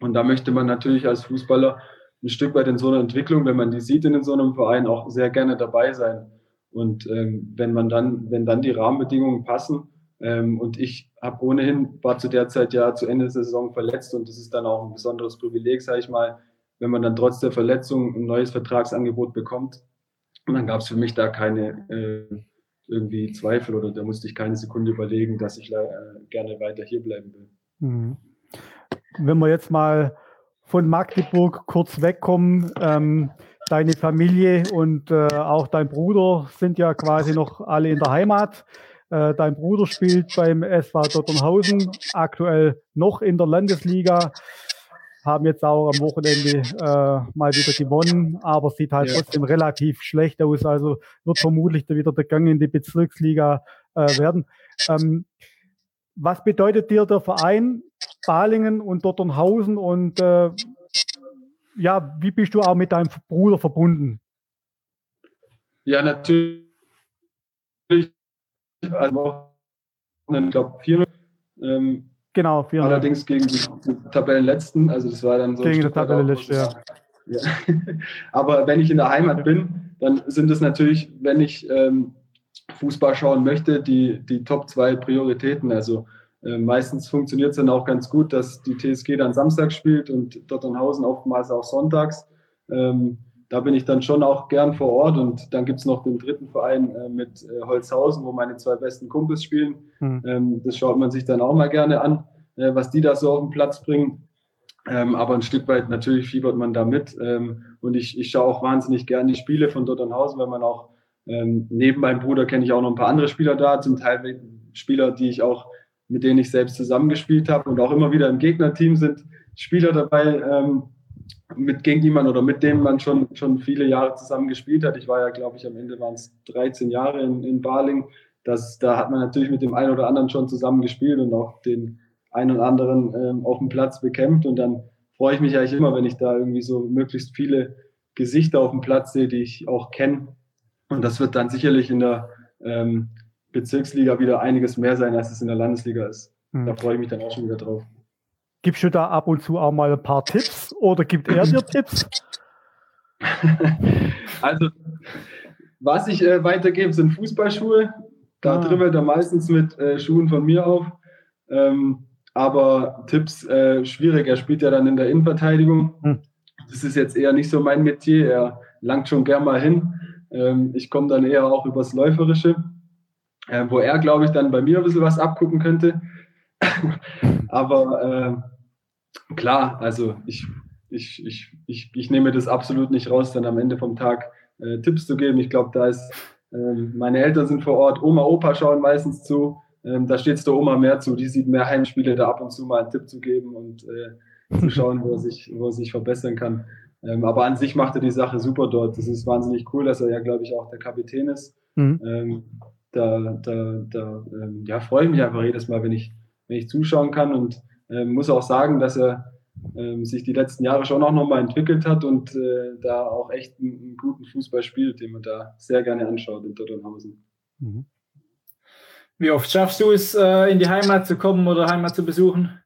Und da möchte man natürlich als Fußballer ein Stück weit in so einer Entwicklung, wenn man die sieht in so einem Verein, auch sehr gerne dabei sein. Und ähm, wenn man dann, wenn dann die Rahmenbedingungen passen, ähm, und ich habe ohnehin, war zu der Zeit ja zu Ende der Saison verletzt und das ist dann auch ein besonderes Privileg, sage ich mal, wenn man dann trotz der Verletzung ein neues Vertragsangebot bekommt. Und dann gab es für mich da keine äh, irgendwie Zweifel oder da musste ich keine Sekunde überlegen, dass ich äh, gerne weiter hier bleiben will. Mhm. Wenn wir jetzt mal von Magdeburg kurz wegkommen, ähm, deine Familie und äh, auch dein Bruder sind ja quasi noch alle in der Heimat. Äh, dein Bruder spielt beim SV Dotternhausen, aktuell noch in der Landesliga, haben jetzt auch am Wochenende äh, mal wieder gewonnen, aber sieht halt ja. trotzdem relativ schlecht aus. Also wird vermutlich wieder der Gang in die Bezirksliga äh, werden. Ähm, was bedeutet dir der Verein Balingen und Dotternhausen und äh, ja, wie bist du auch mit deinem Bruder verbunden? Ja, natürlich. Also, ich glaube, vier. Ähm, genau, vier. Allerdings gegen die, Tabellenletzten. Also, das war dann so. Gegen die Tabellenletzte, ja. ja. Aber wenn ich in der Heimat bin, dann sind es natürlich, wenn ich ähm, Fußball schauen möchte, die, die Top zwei Prioritäten. Also, äh, meistens funktioniert es dann auch ganz gut, dass die TSG dann Samstag spielt und Dotternhausen oftmals auch sonntags. Ähm, da bin ich dann schon auch gern vor Ort und dann gibt es noch den dritten Verein äh, mit äh, Holzhausen, wo meine zwei besten Kumpels spielen. Mhm. Ähm, das schaut man sich dann auch mal gerne an, äh, was die da so auf den Platz bringen. Ähm, aber ein Stück weit natürlich fiebert man da mit. Ähm, und ich, ich schaue auch wahnsinnig gern die Spiele von Dotternhausen, weil man auch ähm, neben meinem Bruder kenne ich auch noch ein paar andere Spieler da, zum Teil Spieler, die ich auch mit denen ich selbst zusammengespielt habe und auch immer wieder im Gegnerteam sind Spieler dabei, ähm, mit gegen die man oder mit denen man schon, schon viele Jahre zusammen gespielt hat. Ich war ja, glaube ich, am Ende waren es 13 Jahre in, in Baling. Das, da hat man natürlich mit dem einen oder anderen schon zusammen gespielt und auch den einen oder anderen ähm, auf dem Platz bekämpft. Und dann freue ich mich eigentlich immer, wenn ich da irgendwie so möglichst viele Gesichter auf dem Platz sehe, die ich auch kenne. Und das wird dann sicherlich in der ähm, Bezirksliga wieder einiges mehr sein, als es in der Landesliga ist. Hm. Da freue ich mich dann auch schon wieder drauf. Gibst du da ab und zu auch mal ein paar Tipps oder gibt er dir Tipps? also, was ich äh, weitergebe, sind Fußballschuhe. Da ah. dribbelt er meistens mit äh, Schuhen von mir auf. Ähm, aber Tipps äh, schwierig. Er spielt ja dann in der Innenverteidigung. Hm. Das ist jetzt eher nicht so mein Metier. Er langt schon gern mal hin. Ähm, ich komme dann eher auch übers Läuferische äh, wo er, glaube ich, dann bei mir ein bisschen was abgucken könnte. Aber äh, klar, also ich, ich, ich, ich, ich nehme das absolut nicht raus, dann am Ende vom Tag äh, Tipps zu geben. Ich glaube, da ist, äh, meine Eltern sind vor Ort, Oma, Opa schauen meistens zu. Ähm, da steht es der Oma mehr zu. Die sieht mehr Heimspiele, da ab und zu mal einen Tipp zu geben und äh, zu schauen, wo er sich, wo er sich verbessern kann. Ähm, aber an sich macht er die Sache super dort. Das ist wahnsinnig cool, dass er ja, glaube ich, auch der Kapitän ist. Mhm. Ähm, da, da, da ähm, ja, freue ich mich einfach jedes Mal, wenn ich, wenn ich zuschauen kann und ähm, muss auch sagen, dass er ähm, sich die letzten Jahre schon auch nochmal entwickelt hat und äh, da auch echt einen, einen, guten Fußball spielt, den man da sehr gerne anschaut in Dotternhausen. Mhm. Wie oft schaffst du es, äh, in die Heimat zu kommen oder Heimat zu besuchen?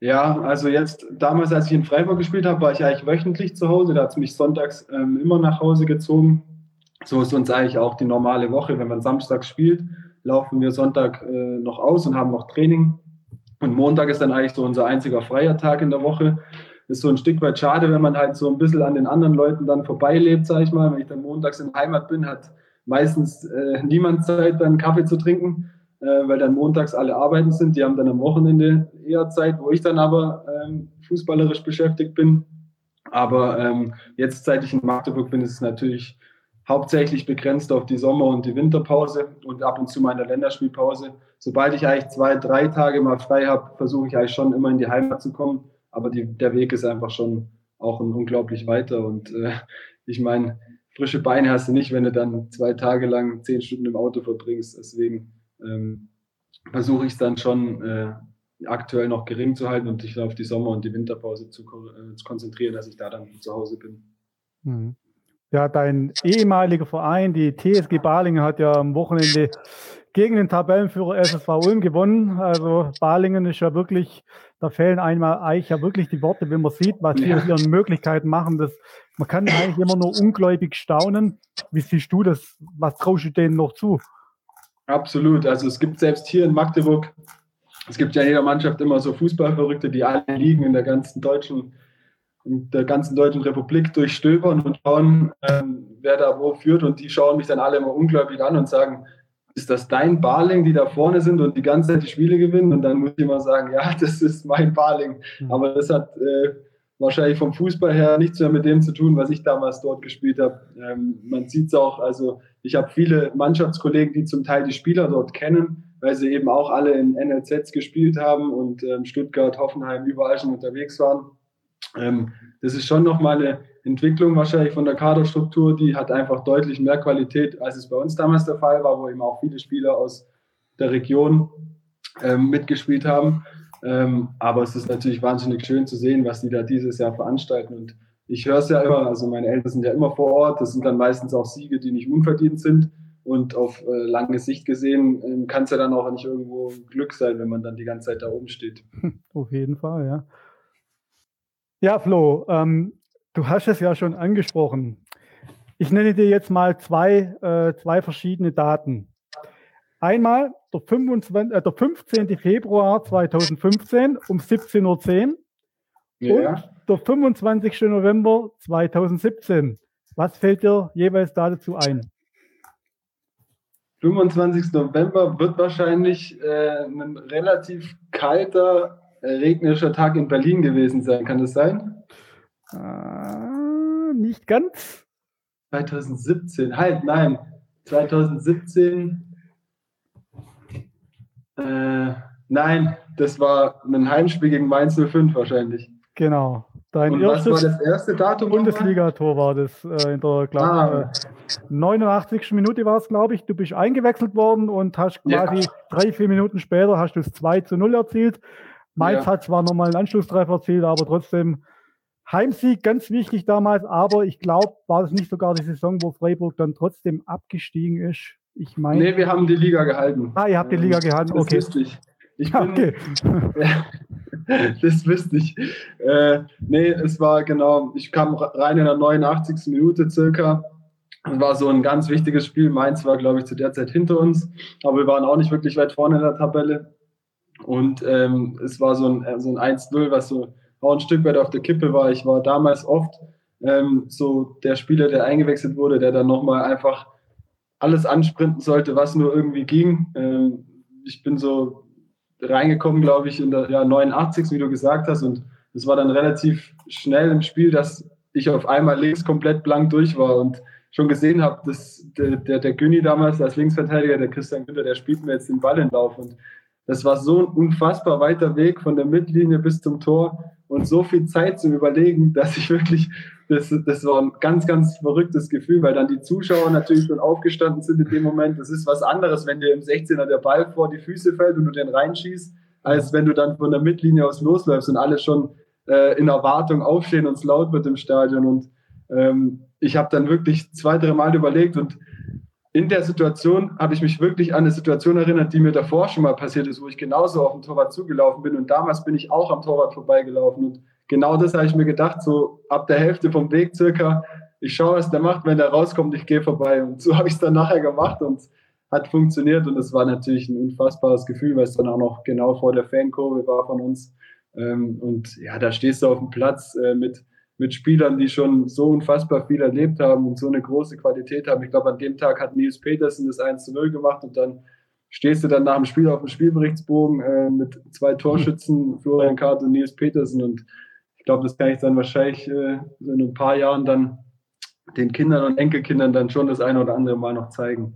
Ja, also jetzt, damals, als ich in Freiburg gespielt habe, war ich eigentlich wöchentlich zu Hause. Da hat es mich sonntags ähm, immer nach Hause gezogen. So ist uns eigentlich auch die normale Woche. Wenn man samstags spielt, laufen wir Sonntag äh, noch aus und haben noch Training. Und Montag ist dann eigentlich so unser einziger freier Tag in der Woche. Ist so ein Stück weit schade, wenn man halt so ein bisschen an den anderen Leuten dann vorbeilebt, sage ich mal. Wenn ich dann montags in Heimat bin, hat meistens äh, niemand Zeit, dann Kaffee zu trinken äh, weil dann montags alle arbeiten sind. Die haben dann am Wochenende eher Zeit, wo ich dann aber ähm, fußballerisch beschäftigt bin. Aber ähm, jetzt, seit ich in Magdeburg bin, ist es natürlich hauptsächlich begrenzt auf die Sommer- und die Winterpause und ab und zu meine Länderspielpause. Sobald ich eigentlich zwei, drei Tage mal frei habe, versuche ich eigentlich schon immer in die Heimat zu kommen. Aber die, der Weg ist einfach schon auch ein unglaublich weiter. Und äh, ich meine, frische Beine hast du nicht, wenn du dann zwei Tage lang zehn Stunden im Auto verbringst. Deswegen ähm, versuche ich es dann schon äh, aktuell noch gering zu halten und sich auf die Sommer- und die Winterpause zu, äh, zu, konzentrieren, dass ich da dann zu Hause bin. Mhm. Ja, dein ehemaliger Verein, die TSG Balingen, hat ja am Wochenende gegen den Tabellenführer SSV Ulm gewonnen. Also Balingen ist ja wirklich, da fehlen einmal eigentlich ja wirklich die Worte, wenn man sieht, was die ja. ihren Möglichkeiten machen. Das, man kann eigentlich immer nur ungläubig staunen. Wie siehst du das? Was traust du denen noch zu? Absolut. Also es gibt selbst hier in Magdeburg, es gibt ja in jeder Mannschaft immer so Fußballverrückte, die alle liegen in der ganzen deutschen, der ganzen deutschen Republik durchstöbern und schauen, ähm, wer da wo führt. Und die schauen mich dann alle immer unglaublich an und sagen, ist das dein Barling, die da vorne sind und die ganze Zeit die Spiele gewinnen? Und dann muss ich immer sagen, ja, das ist mein Barling. Mhm. Aber das hat äh, wahrscheinlich vom Fußball her nichts mehr mit dem zu tun, was ich damals dort gespielt habe. Ähm, man sieht es auch, also ich habe viele Mannschaftskollegen, die zum Teil die Spieler dort kennen, weil sie eben auch alle in NLZs gespielt haben und ähm, Stuttgart, Hoffenheim überall schon unterwegs waren. Ähm, das ist schon nochmal eine Entwicklung wahrscheinlich von der Kaderstruktur, die hat einfach deutlich mehr Qualität, als es bei uns damals der Fall war, wo eben auch viele Spieler aus der Region ähm, mitgespielt haben. Ähm, aber es ist natürlich wahnsinnig schön zu sehen, was die da dieses Jahr veranstalten. Und ich höre es ja immer, also meine Eltern sind ja immer vor Ort. Das sind dann meistens auch Siege, die nicht unverdient sind. Und auf äh, lange Sicht gesehen ähm, kann es ja dann auch nicht irgendwo Glück sein, wenn man dann die ganze Zeit da oben steht. Auf jeden Fall, ja. Ja, Flo, ähm, du hast es ja schon angesprochen. Ich nenne dir jetzt mal zwei, äh, zwei verschiedene Daten. Einmal der, 25, äh, der 15. Februar 2015 um 17.10 Uhr ja. und der 25. November 2017. Was fällt dir jeweils dazu ein? 25. November wird wahrscheinlich äh, ein relativ kalter, regnerischer Tag in Berlin gewesen sein. Kann das sein? Äh, nicht ganz. 2017, halt, nein. 2017 äh, nein, das war ein Heimspiel gegen Mainz 05 wahrscheinlich. Genau. Dein Und was war das erste Datum? Bundesliga-Tor war das äh, in der glaub, ah. äh, 89. Minute war es, glaube ich. Du bist eingewechselt worden und hast quasi ja. drei, vier Minuten später hast du es 2 zu 0 erzielt. Mainz ja. hat zwar nochmal einen Anschlusstreffer erzielt, aber trotzdem Heimsieg, ganz wichtig damals. Aber ich glaube, war es nicht sogar die Saison, wo Freiburg dann trotzdem abgestiegen ist. Ich meine. Nee, wir haben die Liga gehalten. Ah, ihr habt die Liga gehalten, okay. Das wüsste ich. ich bin, okay. das wüsste ich. Äh, nee, es war genau, ich kam rein in der 89. Minute circa. Es war so ein ganz wichtiges Spiel. Mainz war, glaube ich, zu der Zeit hinter uns, aber wir waren auch nicht wirklich weit vorne in der Tabelle. Und ähm, es war so ein, so ein 1-0, was so auch ein Stück weit auf der Kippe war. Ich war damals oft ähm, so der Spieler, der eingewechselt wurde, der dann nochmal einfach alles ansprinten sollte, was nur irgendwie ging. Ähm, ich bin so reingekommen, glaube ich, in der ja, 89. wie du gesagt hast. Und es war dann relativ schnell im Spiel, dass ich auf einmal links komplett blank durch war und schon gesehen habe, dass der, der, der Günni damals als Linksverteidiger, der Christian Günther, der spielt mir jetzt den Ball in Lauf. Und das war so ein unfassbar weiter Weg von der Mittellinie bis zum Tor und so viel Zeit zum Überlegen, dass ich wirklich das, das war ein ganz, ganz verrücktes Gefühl, weil dann die Zuschauer natürlich schon aufgestanden sind in dem Moment. Das ist was anderes, wenn dir im 16er der Ball vor die Füße fällt und du den reinschießt, als wenn du dann von der Mittellinie aus losläufst und alle schon äh, in Erwartung aufstehen und es laut wird im Stadion. Und ähm, ich habe dann wirklich zwei, drei Mal überlegt und in der Situation habe ich mich wirklich an eine Situation erinnert, die mir davor schon mal passiert ist, wo ich genauso auf dem Torwart zugelaufen bin. Und damals bin ich auch am Torwart vorbeigelaufen. Und genau das habe ich mir gedacht, so ab der Hälfte vom Weg circa, ich schaue, was der macht, wenn der rauskommt, ich gehe vorbei. Und so habe ich es dann nachher gemacht und hat funktioniert. Und es war natürlich ein unfassbares Gefühl, weil es dann auch noch genau vor der Fankurve war von uns. Ähm, und ja, da stehst du auf dem Platz äh, mit mit Spielern, die schon so unfassbar viel erlebt haben und so eine große Qualität haben. Ich glaube, an dem Tag hat Nils Petersen das 1 zu 0 gemacht und dann stehst du dann nach dem Spiel auf dem Spielberichtsbogen äh, mit zwei Torschützen, Florian Kart und Nils Petersen und ich glaube, das kann ich dann wahrscheinlich äh, in ein paar Jahren dann den Kindern und Enkelkindern dann schon das eine oder andere Mal noch zeigen.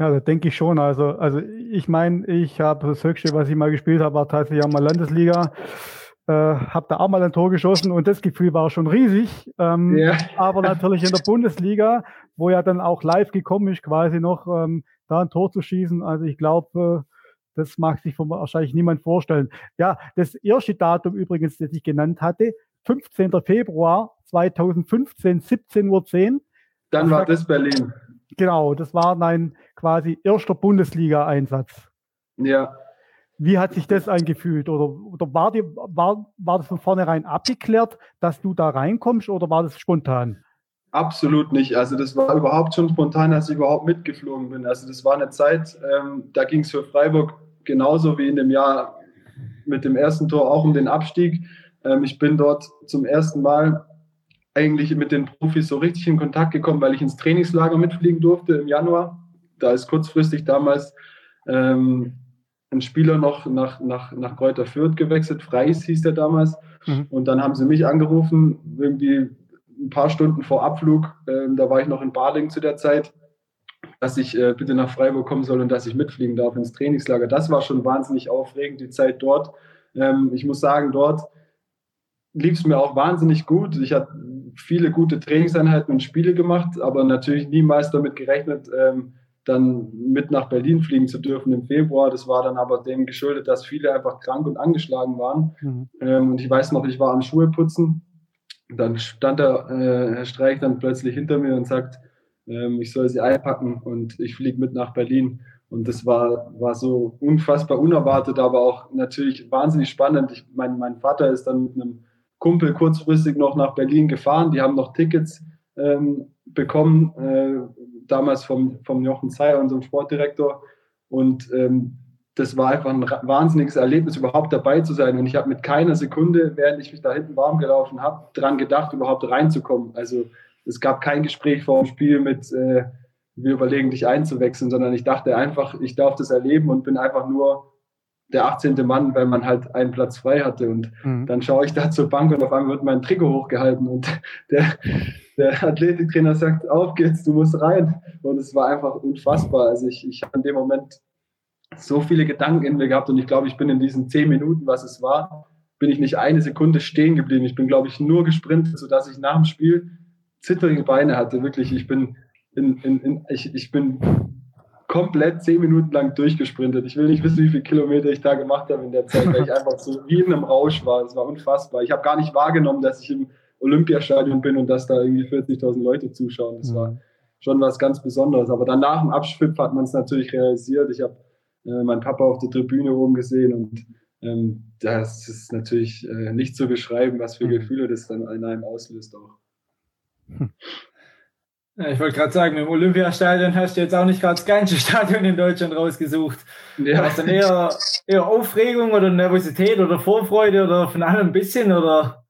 Ja, das denke ich schon. Also, also ich meine, ich habe das Höchste, was ich mal gespielt habe, war tatsächlich auch mal Landesliga. Äh, habe da auch mal ein Tor geschossen und das Gefühl war schon riesig. Ähm, yeah. aber natürlich in der Bundesliga, wo ja dann auch live gekommen ist, quasi noch ähm, da ein Tor zu schießen. Also ich glaube, äh, das mag sich wahrscheinlich niemand vorstellen. Ja, das erste Datum übrigens, das ich genannt hatte, 15. Februar 2015, 17.10 Uhr. Dann war das Berlin. Genau, das war mein quasi erster Bundesliga-Einsatz. Ja. Wie hat sich das angefühlt? Oder, oder war, die, war, war das von vornherein abgeklärt, dass du da reinkommst oder war das spontan? Absolut nicht. Also das war überhaupt schon spontan, als ich überhaupt mitgeflogen bin. Also das war eine Zeit, ähm, da ging es für Freiburg genauso wie in dem Jahr mit dem ersten Tor auch um den Abstieg. Ähm, ich bin dort zum ersten Mal eigentlich mit den Profis so richtig in Kontakt gekommen, weil ich ins Trainingslager mitfliegen durfte im Januar. Da ist kurzfristig damals ähm, ein Spieler noch nach, nach, nach Kräuter Fürth gewechselt, Freis hieß der damals. Mhm. Und dann haben sie mich angerufen, irgendwie ein paar Stunden vor Abflug, äh, da war ich noch in Baling zu der Zeit, dass ich äh, bitte nach Freiburg kommen soll und dass ich mitfliegen darf ins Trainingslager. Das war schon wahnsinnig aufregend, die Zeit dort. Ähm, ich muss sagen, dort lief es mir auch wahnsinnig gut. Ich hatte viele gute Trainingseinheiten und Spiele gemacht, aber natürlich niemals damit gerechnet, ähm, dann mit nach Berlin fliegen zu dürfen im Februar. Das war dann aber dem geschuldet, dass viele einfach krank und angeschlagen waren. Mhm. Ähm, und ich weiß noch, ich war am Schuhe putzen. Dann stand der äh, Herr Streich dann plötzlich hinter mir und sagt, ähm, ich soll sie einpacken und ich fliege mit nach Berlin. Und das war, war so unfassbar unerwartet, aber auch natürlich wahnsinnig spannend. Ich, mein, mein Vater ist dann mit einem Kumpel kurzfristig noch nach Berlin gefahren. Die haben noch Tickets ähm, bekommen. Äh, damals vom, vom Jochen Zeyer, unserem Sportdirektor. Und ähm, das war einfach ein wahnsinniges Erlebnis, überhaupt dabei zu sein. Und ich habe mit keiner Sekunde, während ich mich da hinten warm gelaufen habe, daran gedacht, überhaupt reinzukommen. Also es gab kein Gespräch vor dem Spiel mit, äh, wir überlegen dich einzuwechseln, sondern ich dachte einfach, ich darf das erleben und bin einfach nur der 18. Mann, weil man halt einen Platz frei hatte. Und mhm. dann schaue ich da zur Bank und auf einmal wird mein Trikot hochgehalten und der, der Athletiktrainer sagt, auf geht's, du musst rein. Und es war einfach unfassbar. Also ich, ich habe in dem Moment so viele Gedanken in mir gehabt und ich glaube, ich bin in diesen zehn Minuten, was es war, bin ich nicht eine Sekunde stehen geblieben. Ich bin, glaube ich, nur gesprintet, sodass ich nach dem Spiel zitterige Beine hatte. Wirklich, ich bin in, in, in ich, ich bin komplett zehn Minuten lang durchgesprintet. Ich will nicht wissen, wie viele Kilometer ich da gemacht habe in der Zeit, weil ich einfach so wie in einem Rausch war. Es war unfassbar. Ich habe gar nicht wahrgenommen, dass ich im Olympiastadion bin und dass da irgendwie 40.000 Leute zuschauen. Das mhm. war schon was ganz Besonderes. Aber dann nach dem Abschwipp hat man es natürlich realisiert. Ich habe äh, meinen Papa auf der Tribüne oben gesehen und ähm, das ist natürlich äh, nicht zu beschreiben, was für mhm. Gefühle das dann in einem auslöst auch. Ja, ich wollte gerade sagen, im Olympiastadion hast du jetzt auch nicht gerade das kleinste Stadion in Deutschland rausgesucht. Ja. War es dann eher, eher Aufregung oder Nervosität oder Vorfreude oder von allem ein bisschen oder?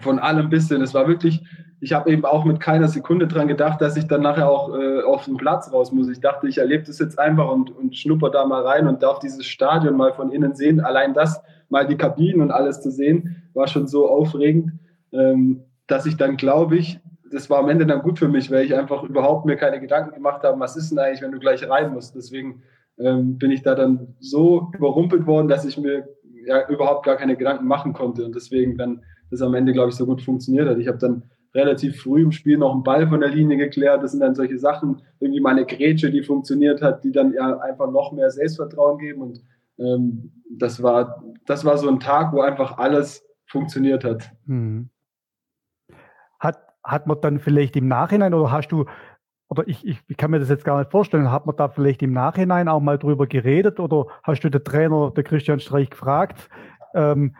von allem bisschen. Es war wirklich, ich habe eben auch mit keiner Sekunde dran gedacht, dass ich dann nachher auch äh, auf den Platz raus muss. Ich dachte, ich erlebe das jetzt einfach und, und schnupper da mal rein und darf dieses Stadion mal von innen sehen. Allein das, mal die Kabinen und alles zu sehen, war schon so aufregend, ähm, dass ich dann, glaube ich, das war am Ende dann gut für mich, weil ich einfach überhaupt mir keine Gedanken gemacht habe, was ist denn eigentlich, wenn du gleich rein musst. Deswegen ähm, bin ich da dann so überrumpelt worden, dass ich mir ja überhaupt gar keine Gedanken machen konnte. Und deswegen dann das am Ende, glaube ich, so gut funktioniert hat. Ich habe dann relativ früh im Spiel noch einen Ball von der Linie geklärt. Das sind dann solche Sachen, irgendwie meine Grätsche, die funktioniert hat, die dann ja einfach noch mehr Selbstvertrauen geben. Und ähm, das, war, das war so ein Tag, wo einfach alles funktioniert hat. Hm. Hat, man dann vielleicht im Nachhinein oder hast du oder ich, ich, ich kann mir das jetzt gar nicht vorstellen, hat man da vielleicht im Nachhinein auch mal drüber geredet oder hast du den Trainer, der Christian Streich, gefragt, ähm,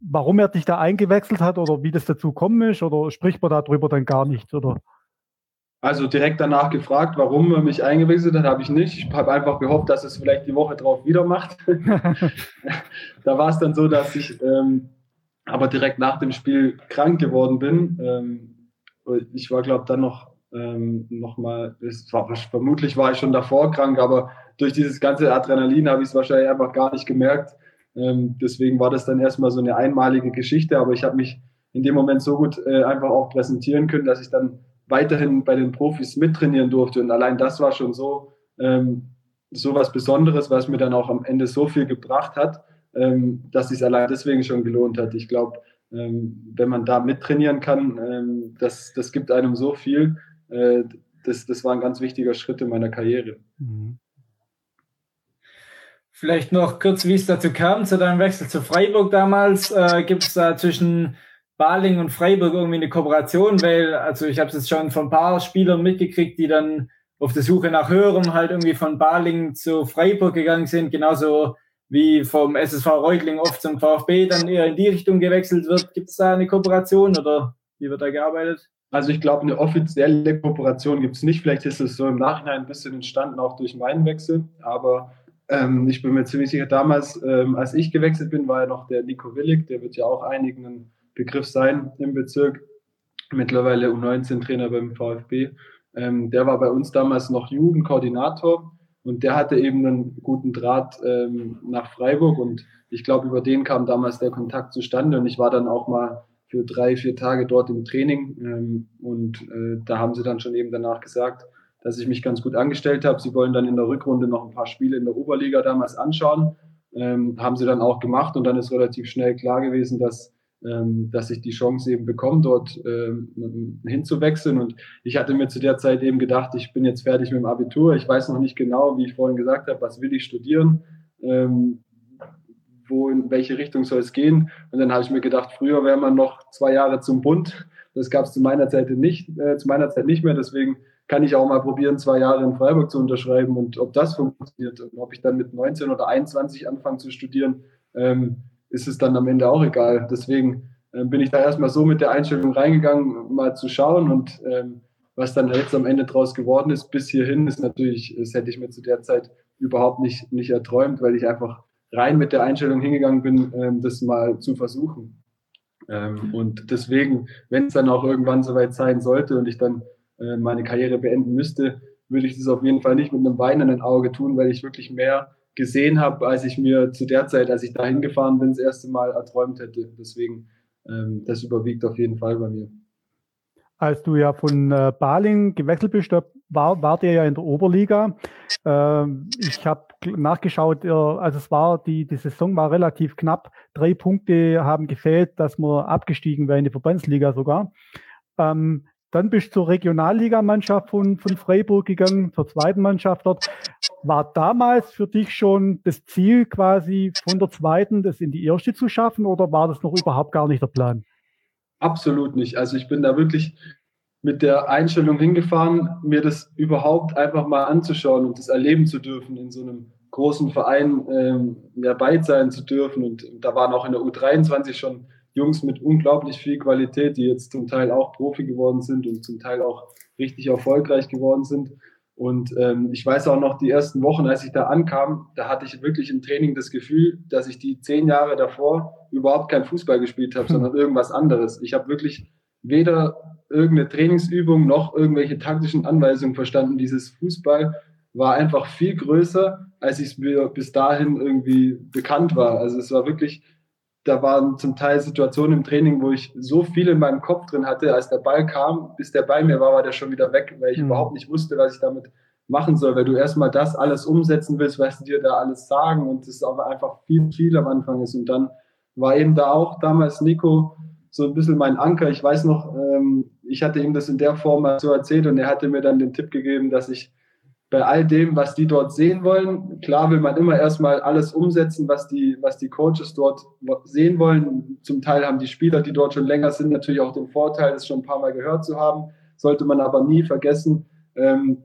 warum er dich da eingewechselt hat oder wie das dazu kommen ist oder spricht man darüber dann gar nicht? Oder? Also direkt danach gefragt, warum er mich eingewechselt hat, habe ich nicht. Ich habe einfach gehofft, dass es vielleicht die Woche drauf wieder macht. da war es dann so, dass ich ähm, aber direkt nach dem Spiel krank geworden bin. Ähm, ich war, glaube ich, dann noch, ähm, noch mal, war, vermutlich war ich schon davor krank, aber durch dieses ganze Adrenalin habe ich es wahrscheinlich einfach gar nicht gemerkt. Ähm, deswegen war das dann erstmal so eine einmalige Geschichte, aber ich habe mich in dem Moment so gut äh, einfach auch präsentieren können, dass ich dann weiterhin bei den Profis mittrainieren durfte. Und allein das war schon so, ähm, so was Besonderes, was mir dann auch am Ende so viel gebracht hat, ähm, dass es allein deswegen schon gelohnt hat. Ich glaube, wenn man da mittrainieren kann, ähm, das, das gibt einem so viel. Äh, das, das war ein ganz wichtiger Schritt in meiner Karriere. Mhm. Vielleicht noch kurz, wie es dazu kam, zu deinem Wechsel zu Freiburg damals. Äh, Gibt es da zwischen Baling und Freiburg irgendwie eine Kooperation? Weil, also ich habe es jetzt schon von ein paar Spielern mitgekriegt, die dann auf der Suche nach Höherem halt irgendwie von Baling zu Freiburg gegangen sind. Genauso wie vom SSV Reutling oft zum VfB dann eher in die Richtung gewechselt wird. Gibt es da eine Kooperation oder wie wird da gearbeitet? Also ich glaube, eine offizielle Kooperation gibt es nicht. Vielleicht ist es so im Nachhinein ein bisschen entstanden, auch durch meinen Wechsel. Aber ähm, ich bin mir ziemlich sicher, damals, ähm, als ich gewechselt bin, war ja noch der Nico Willig, der wird ja auch einigen ein Begriff sein im Bezirk, mittlerweile U19-Trainer beim VfB. Ähm, der war bei uns damals noch Jugendkoordinator und der hatte eben einen guten Draht ähm, nach Freiburg und ich glaube, über den kam damals der Kontakt zustande und ich war dann auch mal für drei, vier Tage dort im Training ähm, und äh, da haben sie dann schon eben danach gesagt, dass ich mich ganz gut angestellt habe. Sie wollen dann in der Rückrunde noch ein paar Spiele in der Oberliga damals anschauen. Ähm, haben sie dann auch gemacht und dann ist relativ schnell klar gewesen, dass, dass ich die Chance eben bekomme, dort ähm, hinzuwechseln. Und ich hatte mir zu der Zeit eben gedacht, ich bin jetzt fertig mit dem Abitur. Ich weiß noch nicht genau, wie ich vorhin gesagt habe, was will ich studieren. Ähm, wo in welche Richtung soll es gehen? Und dann habe ich mir gedacht, früher wäre man noch zwei Jahre zum Bund. Das gab es zu meiner Zeit nicht, äh, zu meiner Zeit nicht mehr. Deswegen kann ich auch mal probieren, zwei Jahre in Freiburg zu unterschreiben und ob das funktioniert und ob ich dann mit 19 oder 21 anfange zu studieren, ähm, ist es dann am Ende auch egal. Deswegen äh, bin ich da erstmal so mit der Einstellung reingegangen, mal zu schauen und ähm, was dann jetzt am Ende draus geworden ist, bis hierhin, ist natürlich, das hätte ich mir zu der Zeit überhaupt nicht, nicht erträumt, weil ich einfach rein mit der Einstellung hingegangen bin, ähm, das mal zu versuchen. Ähm, und deswegen, wenn es dann auch irgendwann soweit sein sollte und ich dann äh, meine Karriere beenden müsste, würde ich das auf jeden Fall nicht mit einem weinenden Auge tun, weil ich wirklich mehr gesehen habe, als ich mir zu der Zeit, als ich dahin gefahren bin, das erste Mal erträumt hätte. Deswegen, ähm, das überwiegt auf jeden Fall bei mir. Als du ja von äh, Baling gewechselt bist, da war, wart ihr ja in der Oberliga. Ähm, ich habe nachgeschaut, äh, also es war, die, die Saison war relativ knapp. Drei Punkte haben gefehlt, dass wir abgestiegen wären in die Verbandsliga sogar. Ähm, dann bist du zur Regionalligamannschaft von, von Freiburg gegangen, zur zweiten Mannschaft dort. War damals für dich schon das Ziel, quasi von der zweiten das in die erste zu schaffen oder war das noch überhaupt gar nicht der Plan? Absolut nicht. Also ich bin da wirklich mit der Einstellung hingefahren, mir das überhaupt einfach mal anzuschauen und das erleben zu dürfen, in so einem großen Verein ähm, ja, beit sein zu dürfen. Und da waren auch in der U23 schon Jungs mit unglaublich viel Qualität, die jetzt zum Teil auch Profi geworden sind und zum Teil auch richtig erfolgreich geworden sind. Und ähm, ich weiß auch noch, die ersten Wochen, als ich da ankam, da hatte ich wirklich im Training das Gefühl, dass ich die zehn Jahre davor überhaupt kein Fußball gespielt habe, sondern irgendwas anderes. Ich habe wirklich weder irgendeine Trainingsübung noch irgendwelche taktischen Anweisungen verstanden. Dieses Fußball war einfach viel größer, als ich es mir bis dahin irgendwie bekannt war. Also es war wirklich da waren zum Teil Situationen im Training, wo ich so viel in meinem Kopf drin hatte, als der Ball kam, bis der bei mir war, war der schon wieder weg, weil ich mhm. überhaupt nicht wusste, was ich damit machen soll, weil du erstmal das alles umsetzen willst, was die dir da alles sagen und es aber einfach viel, viel am Anfang ist. Und dann war eben da auch damals Nico so ein bisschen mein Anker. Ich weiß noch, ähm, ich hatte ihm das in der Form mal so erzählt und er hatte mir dann den Tipp gegeben, dass ich bei all dem, was die dort sehen wollen. Klar will man immer erstmal alles umsetzen, was die, was die Coaches dort sehen wollen. Zum Teil haben die Spieler, die dort schon länger sind, natürlich auch den Vorteil, es schon ein paar Mal gehört zu haben. Sollte man aber nie vergessen, ähm,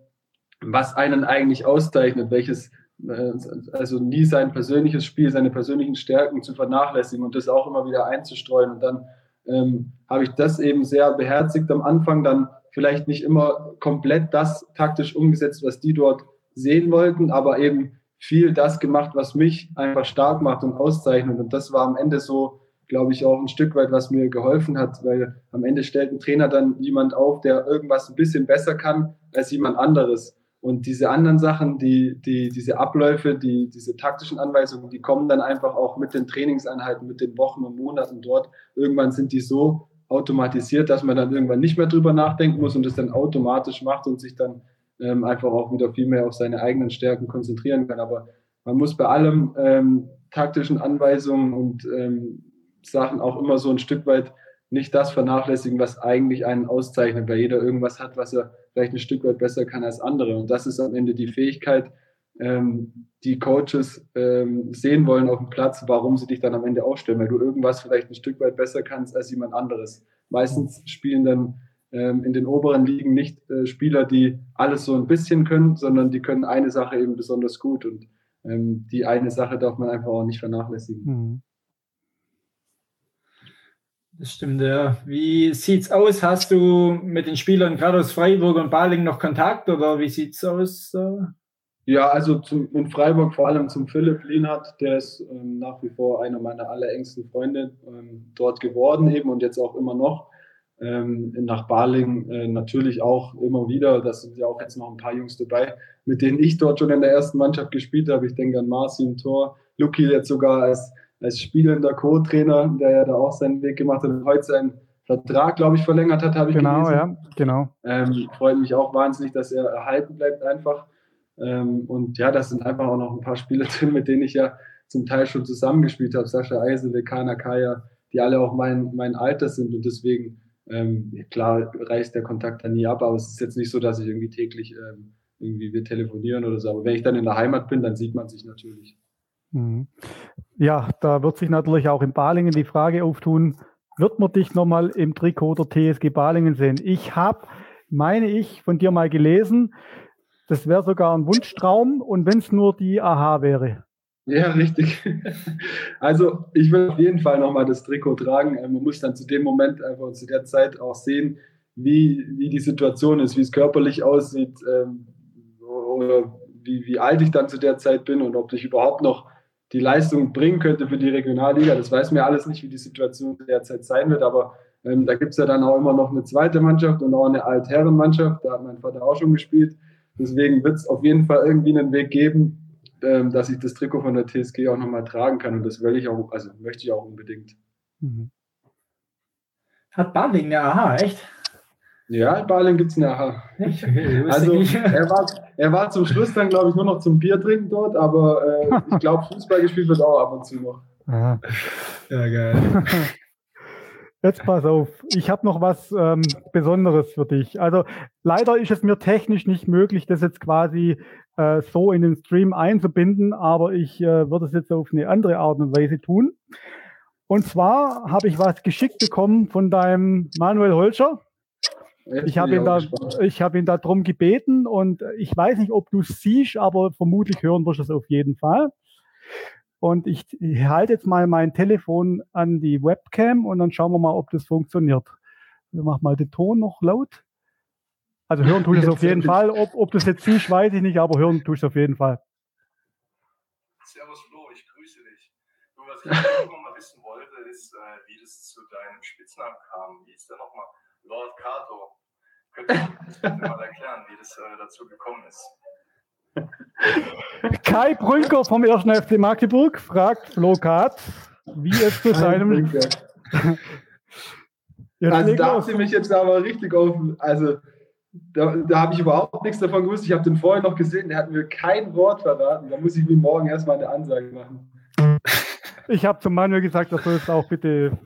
was einen eigentlich auszeichnet, welches, äh, also nie sein persönliches Spiel, seine persönlichen Stärken zu vernachlässigen und das auch immer wieder einzustreuen. Und dann ähm, habe ich das eben sehr beherzigt am Anfang, dann vielleicht nicht immer komplett das taktisch umgesetzt, was die dort sehen wollten, aber eben viel das gemacht, was mich einfach stark macht und auszeichnet. Und das war am Ende so, glaube ich, auch ein Stück weit, was mir geholfen hat, weil am Ende stellt ein Trainer dann jemand auf, der irgendwas ein bisschen besser kann als jemand anderes. Und diese anderen Sachen, die, die, diese Abläufe, die, diese taktischen Anweisungen, die kommen dann einfach auch mit den Trainingseinheiten, mit den Wochen und Monaten dort. Irgendwann sind die so automatisiert, dass man dann irgendwann nicht mehr drüber nachdenken muss und es dann automatisch macht und sich dann ähm, einfach auch wieder viel mehr auf seine eigenen Stärken konzentrieren kann. Aber man muss bei allem ähm, taktischen Anweisungen und ähm, Sachen auch immer so ein Stück weit nicht das vernachlässigen, was eigentlich einen auszeichnet, weil jeder irgendwas hat, was er vielleicht ein Stück weit besser kann als andere. Und das ist am Ende die Fähigkeit, ähm, die Coaches ähm, sehen wollen auf dem Platz, warum sie dich dann am Ende aufstellen, weil du irgendwas vielleicht ein Stück weit besser kannst als jemand anderes. Meistens spielen dann ähm, in den oberen Ligen nicht äh, Spieler, die alles so ein bisschen können, sondern die können eine Sache eben besonders gut und ähm, die eine Sache darf man einfach auch nicht vernachlässigen. Mhm. Das stimmt, ja. Wie sieht's aus? Hast du mit den Spielern gerade aus Freiburg und Baling noch Kontakt oder wie sieht's aus? Ja, also zum, in Freiburg vor allem zum Philipp Lienhardt, der ist ähm, nach wie vor einer meiner allerengsten Freunde ähm, dort geworden eben und jetzt auch immer noch. Ähm, nach Baling äh, natürlich auch immer wieder. Da sind ja auch jetzt noch ein paar Jungs dabei, mit denen ich dort schon in der ersten Mannschaft gespielt habe. Ich denke an Marci Tor, Luki jetzt sogar als, als spielender Co-Trainer, der ja da auch seinen Weg gemacht hat und heute seinen Vertrag, glaube ich, verlängert hat, habe ich genau, gelesen. Ja, genau, ähm, freut mich auch wahnsinnig, dass er erhalten bleibt einfach. Ähm, und ja, das sind einfach auch noch ein paar Spieler drin, mit denen ich ja zum Teil schon zusammengespielt habe. Sascha Eisele, Kana Kaya, die alle auch mein, mein Alter sind und deswegen ähm, klar reißt der Kontakt dann nie ab, aber es ist jetzt nicht so, dass ich irgendwie täglich ähm, irgendwie wir telefonieren oder so. Aber wenn ich dann in der Heimat bin, dann sieht man sich natürlich. Mhm. Ja, da wird sich natürlich auch in Balingen die Frage auftun, wird man dich nochmal im Trikot der TSG Balingen sehen? Ich habe, meine ich, von dir mal gelesen, das wäre sogar ein Wunschtraum und wenn es nur die AHA wäre. Ja, richtig. Also ich will auf jeden Fall nochmal das Trikot tragen. Äh, man muss dann zu dem Moment einfach zu der Zeit auch sehen, wie, wie die Situation ist, wie es körperlich aussieht ähm, oder wie, wie alt ich dann zu der Zeit bin und ob ich überhaupt noch die Leistung bringen könnte für die Regionalliga. Das weiß mir alles nicht, wie die Situation derzeit sein wird, aber ähm, da gibt es ja dann auch immer noch eine zweite Mannschaft und auch eine Altherrenmannschaft. Da hat mein Vater auch schon gespielt. Deswegen wird es auf jeden Fall irgendwie einen Weg geben, ähm, dass ich das Trikot von der TSG auch nochmal tragen kann. Und das will ich auch, also möchte ich auch unbedingt. Mhm. Hat Baling eine Aha, echt? Ja, in Baling gibt es eine Aha. Okay, also er war, er war zum Schluss dann, glaube ich, nur noch zum Bier trinken dort, aber äh, ich glaube, Fußball gespielt wird auch ab und zu noch. Aha. Ja, geil. Jetzt pass auf, ich habe noch was ähm, Besonderes für dich. Also leider ist es mir technisch nicht möglich, das jetzt quasi äh, so in den Stream einzubinden, aber ich äh, würde es jetzt auf eine andere Art und Weise tun. Und zwar habe ich was geschickt bekommen von deinem Manuel Holscher. Ich habe ihn, da, ich hab ihn da drum gebeten und ich weiß nicht, ob du es siehst, aber vermutlich hören wirst du es auf jeden Fall. Und ich, ich halte jetzt mal mein Telefon an die Webcam und dann schauen wir mal, ob das funktioniert. Wir machen mal den Ton noch laut. Also hören tue ich es auf jeden Fall. Ob, ob das jetzt siehst, weiß ich nicht, aber hören tue ich es auf jeden Fall. Servus Flo, ich grüße dich. Nur was ich noch mal wissen wollte, ist, äh, wie das zu deinem Spitznamen kam. Wie ist der nochmal? Lord Cato. Könntest du mal erklären, wie das äh, dazu gekommen ist? Kai Brünker vom 1. FC Magdeburg fragt Flo Kart, wie es zu seinem. also da habt ihr mich jetzt aber richtig auf. Also da, da habe ich überhaupt nichts davon gewusst. Ich habe den vorher noch gesehen, der hat mir kein Wort verraten. Da muss ich mir morgen erstmal eine Ansage machen. Ich habe zum Manuel gesagt, er soll es auch bitte.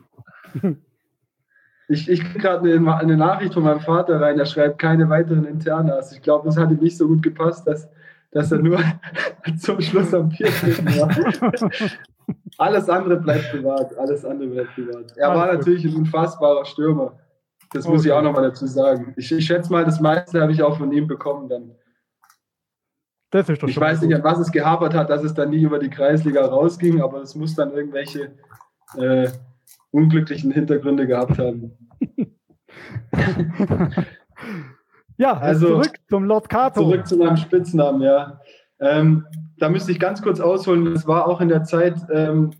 Ich, ich kriege gerade eine, eine, Nachricht von meinem Vater rein, der schreibt keine weiteren Internas. Ich glaube, das hat ihm nicht so gut gepasst, dass dass er nur zum Schluss am Bier war. alles andere bleibt privat. Alles andere bleibt privat. Er war natürlich ein unfassbarer Stürmer. Das muss Okay. ich auch nochmal dazu sagen. Ich, ich schätze mal, das meiste habe ich auch von ihm bekommen dann. Das ist doch Ich weiß nicht, an was es gehapert hat, dass es dann nie über die Kreisliga rausging, aber es muss dann irgendwelche äh, unglücklichen Hintergründe gehabt haben. Ja, Also, also zurück zum Lord Kato. Zurück zu meinem Spitznamen, ja. Ähm, da müsste ich ganz kurz ausholen. Das war auch in der Zeit, ähm,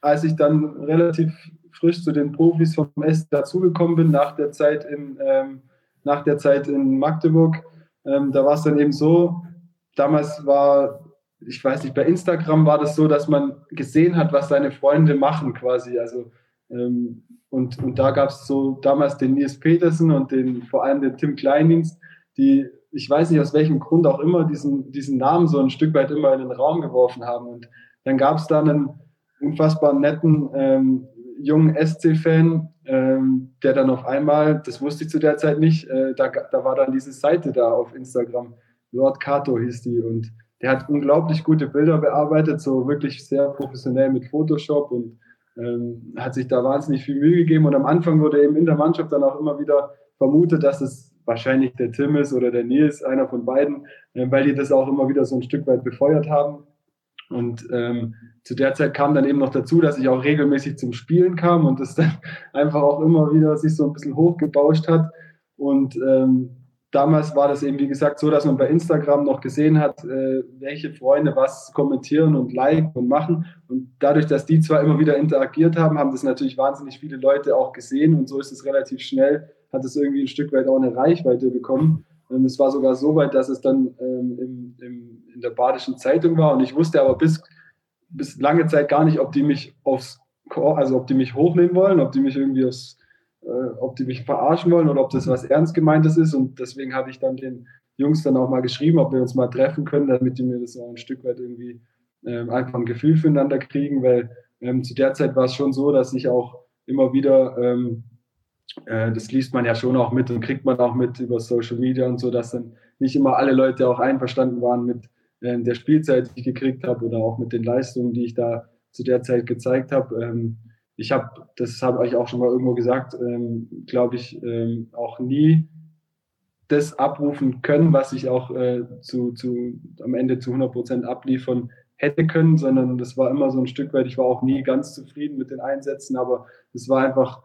als ich dann relativ frisch zu den Profis vom S dazugekommen bin, nach der Zeit in, ähm, nach der Zeit in Magdeburg. Ähm, da war es dann eben so, damals war, ich weiß nicht, bei Instagram war das so, dass man gesehen hat, was seine Freunde machen quasi. Also ähm, und, und da gab es so damals den Nils Petersen und den, vor allem den Tim Kleindienst, die, ich weiß nicht aus welchem Grund auch immer, diesen, diesen Namen so ein Stück weit immer in den Raum geworfen haben. Und dann gab es da einen unfassbar netten ähm, jungen SC-Fan, ähm, der dann auf einmal, das wusste ich zu der Zeit nicht, äh, da, da war dann diese Seite da auf Instagram, Lord Kato hieß die. Und der hat unglaublich gute Bilder bearbeitet, so wirklich sehr professionell mit Photoshop und ähm, hat sich da wahnsinnig viel Mühe gegeben. Und am Anfang wurde eben in der Mannschaft dann auch immer wieder vermutet, dass es wahrscheinlich der Tim ist oder der Nils, einer von beiden, äh, weil die das auch immer wieder so ein Stück weit befeuert haben. Und ähm, zu der Zeit kam dann eben noch dazu, dass ich auch regelmäßig zum Spielen kam und das dann einfach auch immer wieder sich so ein bisschen hochgebauscht hat. Und ähm, damals war das eben, wie gesagt, so, dass man bei Instagram noch gesehen hat, äh, welche Freunde was kommentieren und liken und machen. Und dadurch, dass die zwar immer wieder interagiert haben, haben das natürlich wahnsinnig viele Leute auch gesehen. Und so ist es relativ schnell, hat es irgendwie ein Stück weit auch eine Reichweite bekommen. Und es war sogar so weit, dass es dann ähm, im, im, in der Badischen Zeitung war. Und ich wusste aber bis, bis lange Zeit gar nicht, ob die mich aufs, also ob die mich hochnehmen wollen, ob die mich irgendwie aufs, äh, ob die mich verarschen wollen oder ob das was ernst gemeintes ist. Und deswegen habe ich dann den Jungs dann auch mal geschrieben, ob wir uns mal treffen können, damit die mir das auch ein Stück weit irgendwie ähm, einfach ein Gefühl füreinander kriegen, weil ähm, zu der Zeit war es schon so, dass ich auch immer wieder, ähm, äh, das liest man ja schon auch mit und kriegt man auch mit über Social Media und so, dass dann nicht immer alle Leute auch einverstanden waren mit äh, der Spielzeit, die ich gekriegt habe oder auch mit den Leistungen, die ich da zu der Zeit gezeigt habe. Ähm, ich habe, das habe ich auch schon mal irgendwo gesagt, ähm, glaube ich, ähm, auch nie das abrufen können, was ich auch äh, zu, zu, am Ende zu 100 Prozent abliefern hätte können, sondern das war immer so ein Stück weit, ich war auch nie ganz zufrieden mit den Einsätzen, aber es war einfach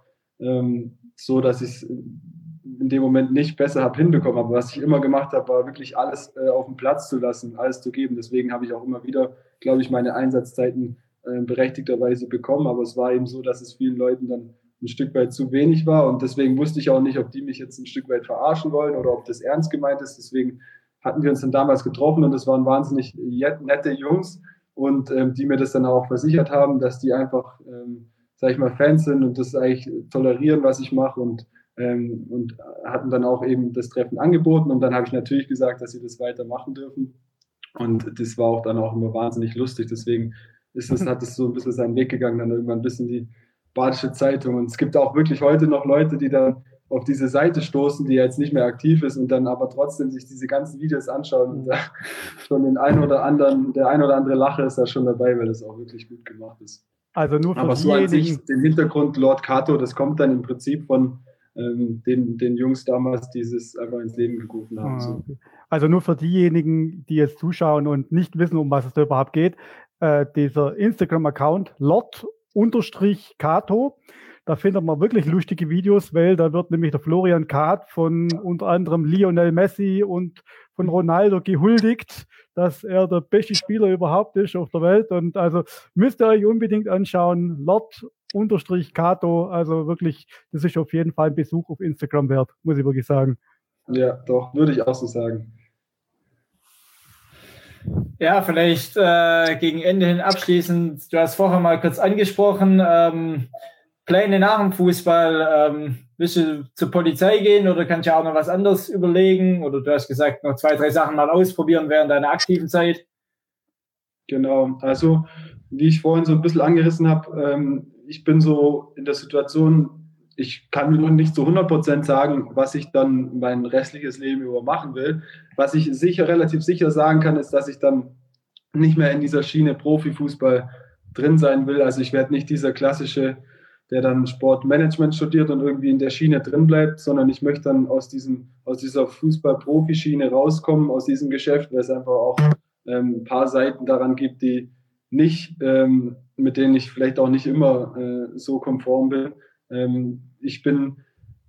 so, dass ich es in dem Moment nicht besser habe hinbekommen. Aber was ich immer gemacht habe, war wirklich alles äh, auf den Platz zu lassen, alles zu geben. Deswegen habe ich auch immer wieder, glaube ich, meine Einsatzzeiten äh, berechtigterweise bekommen. Aber es war eben so, dass es vielen Leuten dann ein Stück weit zu wenig war. Und deswegen wusste ich auch nicht, ob die mich jetzt ein Stück weit verarschen wollen oder ob das ernst gemeint ist. Deswegen hatten wir uns dann damals getroffen und das waren wahnsinnig nette Jungs und ähm, die mir das dann auch versichert haben, dass die einfach, ähm, sag ich mal, Fans sind und das eigentlich tolerieren, was ich mache und ähm, und hatten dann auch eben das Treffen angeboten und dann habe ich natürlich gesagt, dass sie das weitermachen dürfen. Und das war auch dann auch immer wahnsinnig lustig, deswegen ist das, hat es so ein bisschen seinen Weg gegangen, dann irgendwann ein bisschen die Badische Zeitung. Und es gibt auch wirklich heute noch Leute, die dann auf diese Seite stoßen, die jetzt nicht mehr aktiv ist und dann aber trotzdem sich diese ganzen Videos anschauen und da schon den ein oder anderen, der ein oder andere Lache ist da schon dabei, weil das auch wirklich gut gemacht ist. Also nur für Aber so an sich, diejenigen, den Hintergrund Lord Kato, das kommt dann im Prinzip von ähm, den, den Jungs damals, die es einfach ins Leben gerufen haben. Ah, okay. Also nur für diejenigen, die jetzt zuschauen und nicht wissen, um was es da überhaupt geht, äh, dieser Instagram-Account Lord-Kato, da findet man wirklich lustige Videos, weil da wird nämlich der Florian Kath von unter anderem Lionel Messi und von Ronaldo gehuldigt, dass er der beste Spieler überhaupt ist auf der Welt. Und also müsst ihr euch unbedingt anschauen, Lord-Kato, also wirklich, das ist auf jeden Fall ein Besuch auf Instagram wert, muss ich wirklich sagen. Ja, doch, würde ich auch so sagen. Ja, vielleicht äh, gegen Ende hin abschließend. Du hast vorher mal kurz angesprochen, ähm, Pläne nach dem Fußball. Ähm, willst du zur Polizei gehen oder kannst du auch noch was anderes überlegen? Oder du hast gesagt, noch zwei, drei Sachen mal ausprobieren während deiner aktiven Zeit. Genau, also wie ich vorhin so ein bisschen angerissen habe, ähm, ich bin so in der Situation, ich kann mir noch nicht zu 100% sagen, was ich dann mein restliches Leben über machen will. Was ich sicher, relativ sicher sagen kann, ist, dass ich dann nicht mehr in dieser Schiene Profifußball drin sein will. Also ich werde nicht dieser klassische der dann Sportmanagement studiert und irgendwie in der Schiene drin bleibt, sondern ich möchte dann aus diesem, aus dieser Fußball-Profi-Schiene rauskommen, aus diesem Geschäft, weil es einfach auch ähm, ein paar Seiten daran gibt, die nicht, ähm, mit denen ich vielleicht auch nicht immer äh, so konform bin. Ähm, ich bin,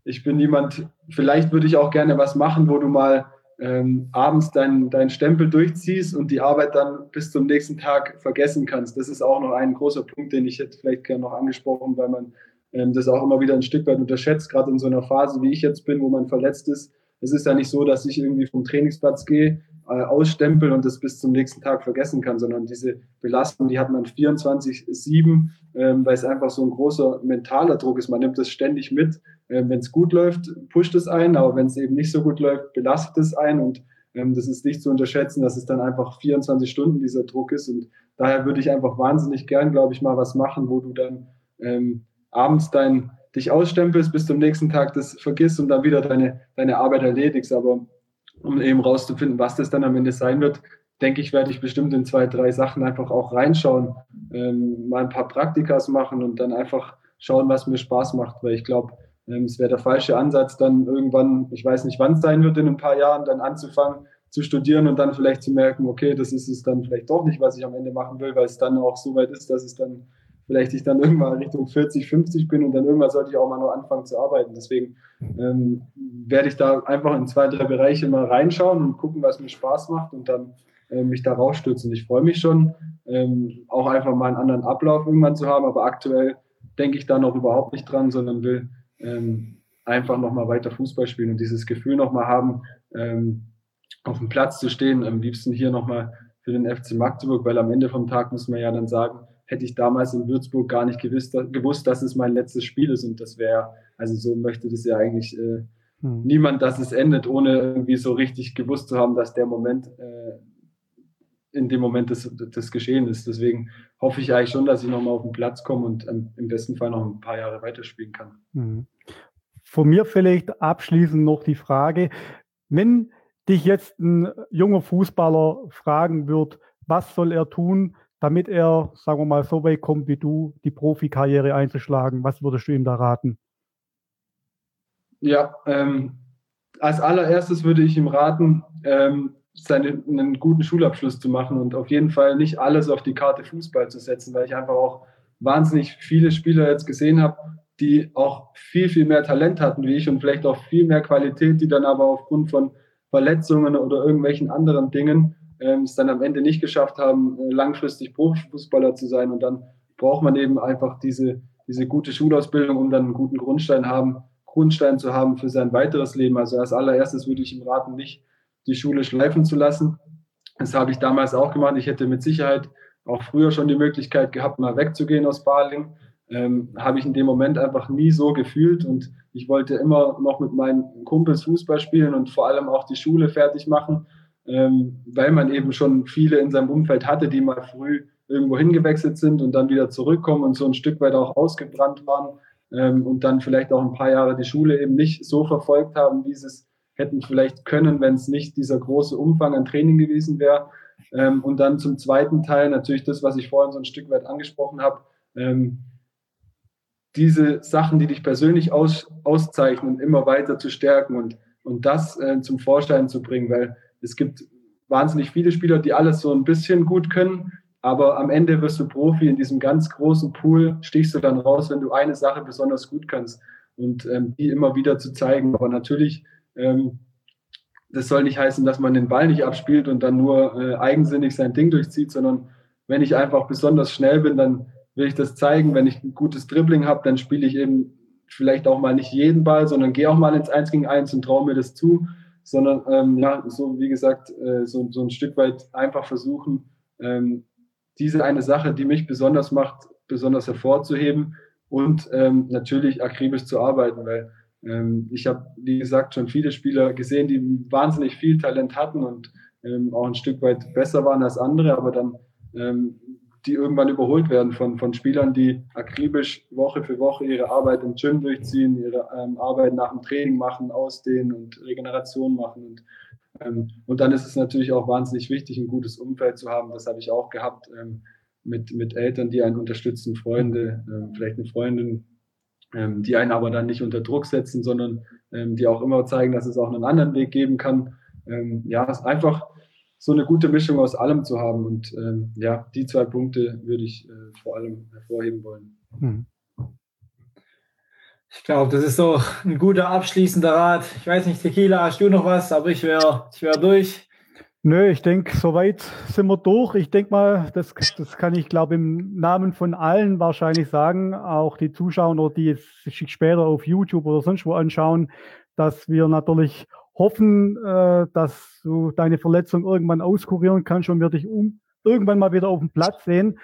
ich bin jemand, vielleicht würde ich auch gerne was machen, wo du mal ähm, abends deinen dein Stempel durchziehst und die Arbeit dann bis zum nächsten Tag vergessen kannst. Das ist auch noch ein großer Punkt, den ich hätte vielleicht gerne noch angesprochen, weil man ähm, das auch immer wieder ein Stück weit unterschätzt, gerade in so einer Phase, wie ich jetzt bin, wo man verletzt ist. Es ist ja nicht so, dass ich irgendwie vom Trainingsplatz gehe, äh, ausstempel und das bis zum nächsten Tag vergessen kann, sondern diese Belastung, die hat man 24-7, ähm, weil es einfach so ein großer mentaler Druck ist. Man nimmt das ständig mit wenn es gut läuft, pusht es ein, aber wenn es eben nicht so gut läuft, belastet es ein und ähm, das ist nicht zu unterschätzen, dass es dann einfach 24 Stunden dieser Druck ist. Und daher würde ich einfach wahnsinnig gern, glaube ich, mal was machen, wo du dann ähm, abends dein, dich ausstempelst, bis zum nächsten Tag das vergisst und dann wieder deine, deine Arbeit erledigst, aber um eben rauszufinden, was das dann am Ende sein wird, denke ich, werde ich bestimmt in zwei, drei Sachen einfach auch reinschauen, ähm, mal ein paar Praktikas machen und dann einfach schauen, was mir Spaß macht, weil ich glaube, ähm, es wäre der falsche Ansatz, dann irgendwann, ich weiß nicht, wann es sein wird, in ein paar Jahren dann anzufangen zu studieren und dann vielleicht zu merken, okay, das ist es dann vielleicht doch nicht, was ich am Ende machen will, weil es dann auch so weit ist, dass es dann vielleicht ich dann irgendwann Richtung 40, 50 bin und dann irgendwann sollte ich auch mal noch anfangen zu arbeiten. Deswegen ähm, werde ich da einfach in zwei, drei Bereiche mal reinschauen und gucken, was mir Spaß macht und dann äh, mich da rausstürzen. Ich freue mich schon, ähm, auch einfach mal einen anderen Ablauf irgendwann zu haben, aber aktuell denke ich da noch überhaupt nicht dran, sondern will ähm, einfach nochmal weiter Fußball spielen und dieses Gefühl nochmal haben, ähm, auf dem Platz zu stehen, am liebsten hier nochmal für den FC Magdeburg, weil am Ende vom Tag muss man ja dann sagen, hätte ich damals in Würzburg gar nicht gewusst, gewusst dass es mein letztes Spiel ist und das wäre, also so möchte das ja eigentlich äh, hm. niemand, dass es endet, ohne irgendwie so richtig gewusst zu haben, dass der Moment äh, in dem Moment das, das geschehen ist. Deswegen hoffe ich eigentlich schon, dass ich nochmal auf den Platz komme und ähm, im besten Fall noch ein paar Jahre weiterspielen kann. Mhm. Von mir vielleicht abschließend noch die Frage, wenn dich jetzt ein junger Fußballer fragen wird, was soll er tun, damit er, sagen wir mal, so weit kommt wie du, die Profikarriere einzuschlagen, was würdest du ihm da raten? Ja, ähm, als allererstes würde ich ihm raten, ähm, seine, einen guten Schulabschluss zu machen und auf jeden Fall nicht alles auf die Karte Fußball zu setzen, weil ich einfach auch wahnsinnig viele Spieler jetzt gesehen habe, die auch viel, viel mehr Talent hatten wie ich und vielleicht auch viel mehr Qualität, die dann aber aufgrund von Verletzungen oder irgendwelchen anderen Dingen ähm, es dann am Ende nicht geschafft haben, äh, langfristig Profifußballer zu sein. Und dann braucht man eben einfach diese, diese gute Schulausbildung, um dann einen guten Grundstein haben, Grundstein zu haben für sein weiteres Leben. Also als allererstes würde ich ihm raten, nicht die Schule schleifen zu lassen. Das habe ich damals auch gemacht. Ich hätte mit Sicherheit auch früher schon die Möglichkeit gehabt, mal wegzugehen aus Baling. Ähm, habe ich in dem Moment einfach nie so gefühlt und ich wollte immer noch mit meinen Kumpels Fußball spielen und vor allem auch die Schule fertig machen, ähm, weil man eben schon viele in seinem Umfeld hatte, die mal früh irgendwo hingewechselt sind und dann wieder zurückkommen und so ein Stück weit auch ausgebrannt waren ähm, und dann vielleicht auch ein paar Jahre die Schule eben nicht so verfolgt haben, wie sie es hätten vielleicht können, wenn es nicht dieser große Umfang an Training gewesen wäre. Ähm, und dann zum zweiten Teil natürlich das, was ich vorhin so ein Stück weit angesprochen habe. Ähm, diese Sachen, die dich persönlich aus, auszeichnen, immer weiter zu stärken und, und das äh, zum Vorschein zu bringen, weil es gibt wahnsinnig viele Spieler, die alles so ein bisschen gut können, aber am Ende wirst du Profi in diesem ganz großen Pool, stichst du dann raus, wenn du eine Sache besonders gut kannst und ähm, die immer wieder zu zeigen. Aber natürlich ähm, das soll nicht heißen, dass man den Ball nicht abspielt und dann nur äh, eigensinnig sein Ding durchzieht, sondern wenn ich einfach besonders schnell bin, dann will ich das zeigen. Wenn ich ein gutes Dribbling habe, dann spiele ich eben vielleicht auch mal nicht jeden Ball, sondern gehe auch mal ins Eins gegen Eins und traue mir das zu, sondern ähm, ja, so wie gesagt, äh, so, so ein Stück weit einfach versuchen, ähm, diese eine Sache, die mich besonders macht, besonders hervorzuheben und ähm, natürlich akribisch zu arbeiten, weil ich habe, wie gesagt, schon viele Spieler gesehen, die wahnsinnig viel Talent hatten und ähm, auch ein Stück weit besser waren als andere, aber dann ähm, die irgendwann überholt werden von, von Spielern, die akribisch Woche für Woche ihre Arbeit im Gym durchziehen, ihre ähm, Arbeit nach dem Training machen, ausdehnen und Regeneration machen. Und, ähm, und dann ist es natürlich auch wahnsinnig wichtig, ein gutes Umfeld zu haben. Das habe ich auch gehabt ähm, mit, mit Eltern, die einen unterstützen, Freunde, vielleicht eine Freundin, ähm, die einen aber dann nicht unter Druck setzen, sondern ähm, die auch immer zeigen, dass es auch einen anderen Weg geben kann. Ähm, ja, es ist einfach so eine gute Mischung aus allem zu haben. Und ähm, ja, die zwei Punkte würde ich äh, vor allem hervorheben wollen. Hm. Ich glaube, das ist so ein guter abschließender Rat. Ich weiß nicht, Tequila, hast du noch was? Aber ich wäre ich wär durch. Nö, ich denke, soweit sind wir durch. Ich denke mal, das, das kann ich, glaube im Namen von allen wahrscheinlich sagen, auch die Zuschauer die sich später auf YouTube oder sonst wo anschauen, dass wir natürlich hoffen, äh, dass du deine Verletzung irgendwann auskurieren kannst und wir dich um, irgendwann mal wieder auf dem Platz sehen.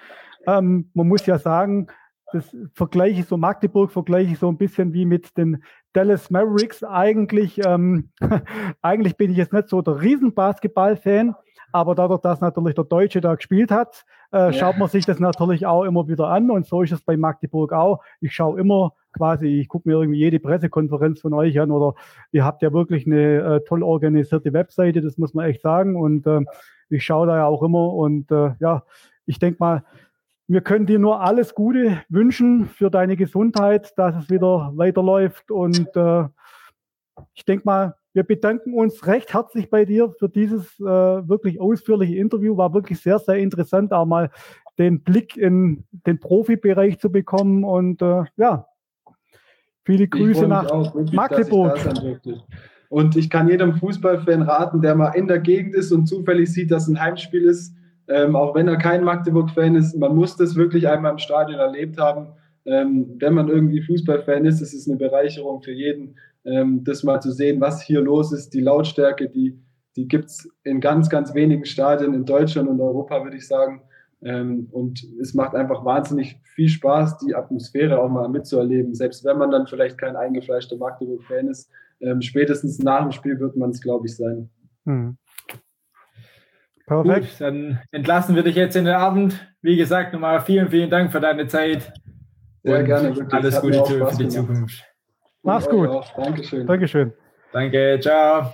Ähm, man muss ja sagen, das vergleiche ich so, Magdeburg vergleiche ich so ein bisschen wie mit den Dallas Mavericks. Eigentlich, ähm, eigentlich bin ich jetzt nicht so der Riesenbasketball-Fan, aber dadurch, dass natürlich der Deutsche da gespielt hat, äh, ja. schaut man sich das natürlich auch immer wieder an und so ist es bei Magdeburg auch. Ich schaue immer quasi, ich gucke mir irgendwie jede Pressekonferenz von euch an oder ihr habt ja wirklich eine äh, toll organisierte Webseite, das muss man echt sagen und äh, ich schaue da ja auch immer und äh, ja, ich denke mal, wir können dir nur alles Gute wünschen für deine Gesundheit, dass es wieder weiterläuft. Und äh, ich denke mal, wir bedanken uns recht herzlich bei dir für dieses äh, wirklich ausführliche Interview. War wirklich sehr, sehr interessant, auch mal den Blick in den Profibereich zu bekommen. Und äh, ja, viele Grüße nach wirklich, Magdeburg. Und ich kann jedem Fußballfan raten, der mal in der Gegend ist und zufällig sieht, dass ein Heimspiel ist, ähm, auch wenn er kein Magdeburg-Fan ist, man muss das wirklich einmal im Stadion erlebt haben. Ähm, wenn man irgendwie Fußballfan ist, ist es eine Bereicherung für jeden, ähm, das mal zu sehen, was hier los ist. Die Lautstärke, die, die gibt es in ganz, ganz wenigen Stadien in Deutschland und Europa, würde ich sagen. Ähm, und es macht einfach wahnsinnig viel Spaß, die Atmosphäre auch mal mitzuerleben. Selbst wenn man dann vielleicht kein eingefleischter Magdeburg-Fan ist, ähm, spätestens nach dem Spiel wird man es, glaube ich, sein. Hm. Perfekt. Gut, dann entlassen wir dich jetzt in den Abend. Wie gesagt, nochmal vielen, vielen Dank für deine Zeit. Sehr Und gerne. Wirklich. Alles Gute für die Zukunft. Mach's gut. Dankeschön. Dankeschön. Danke. Ciao.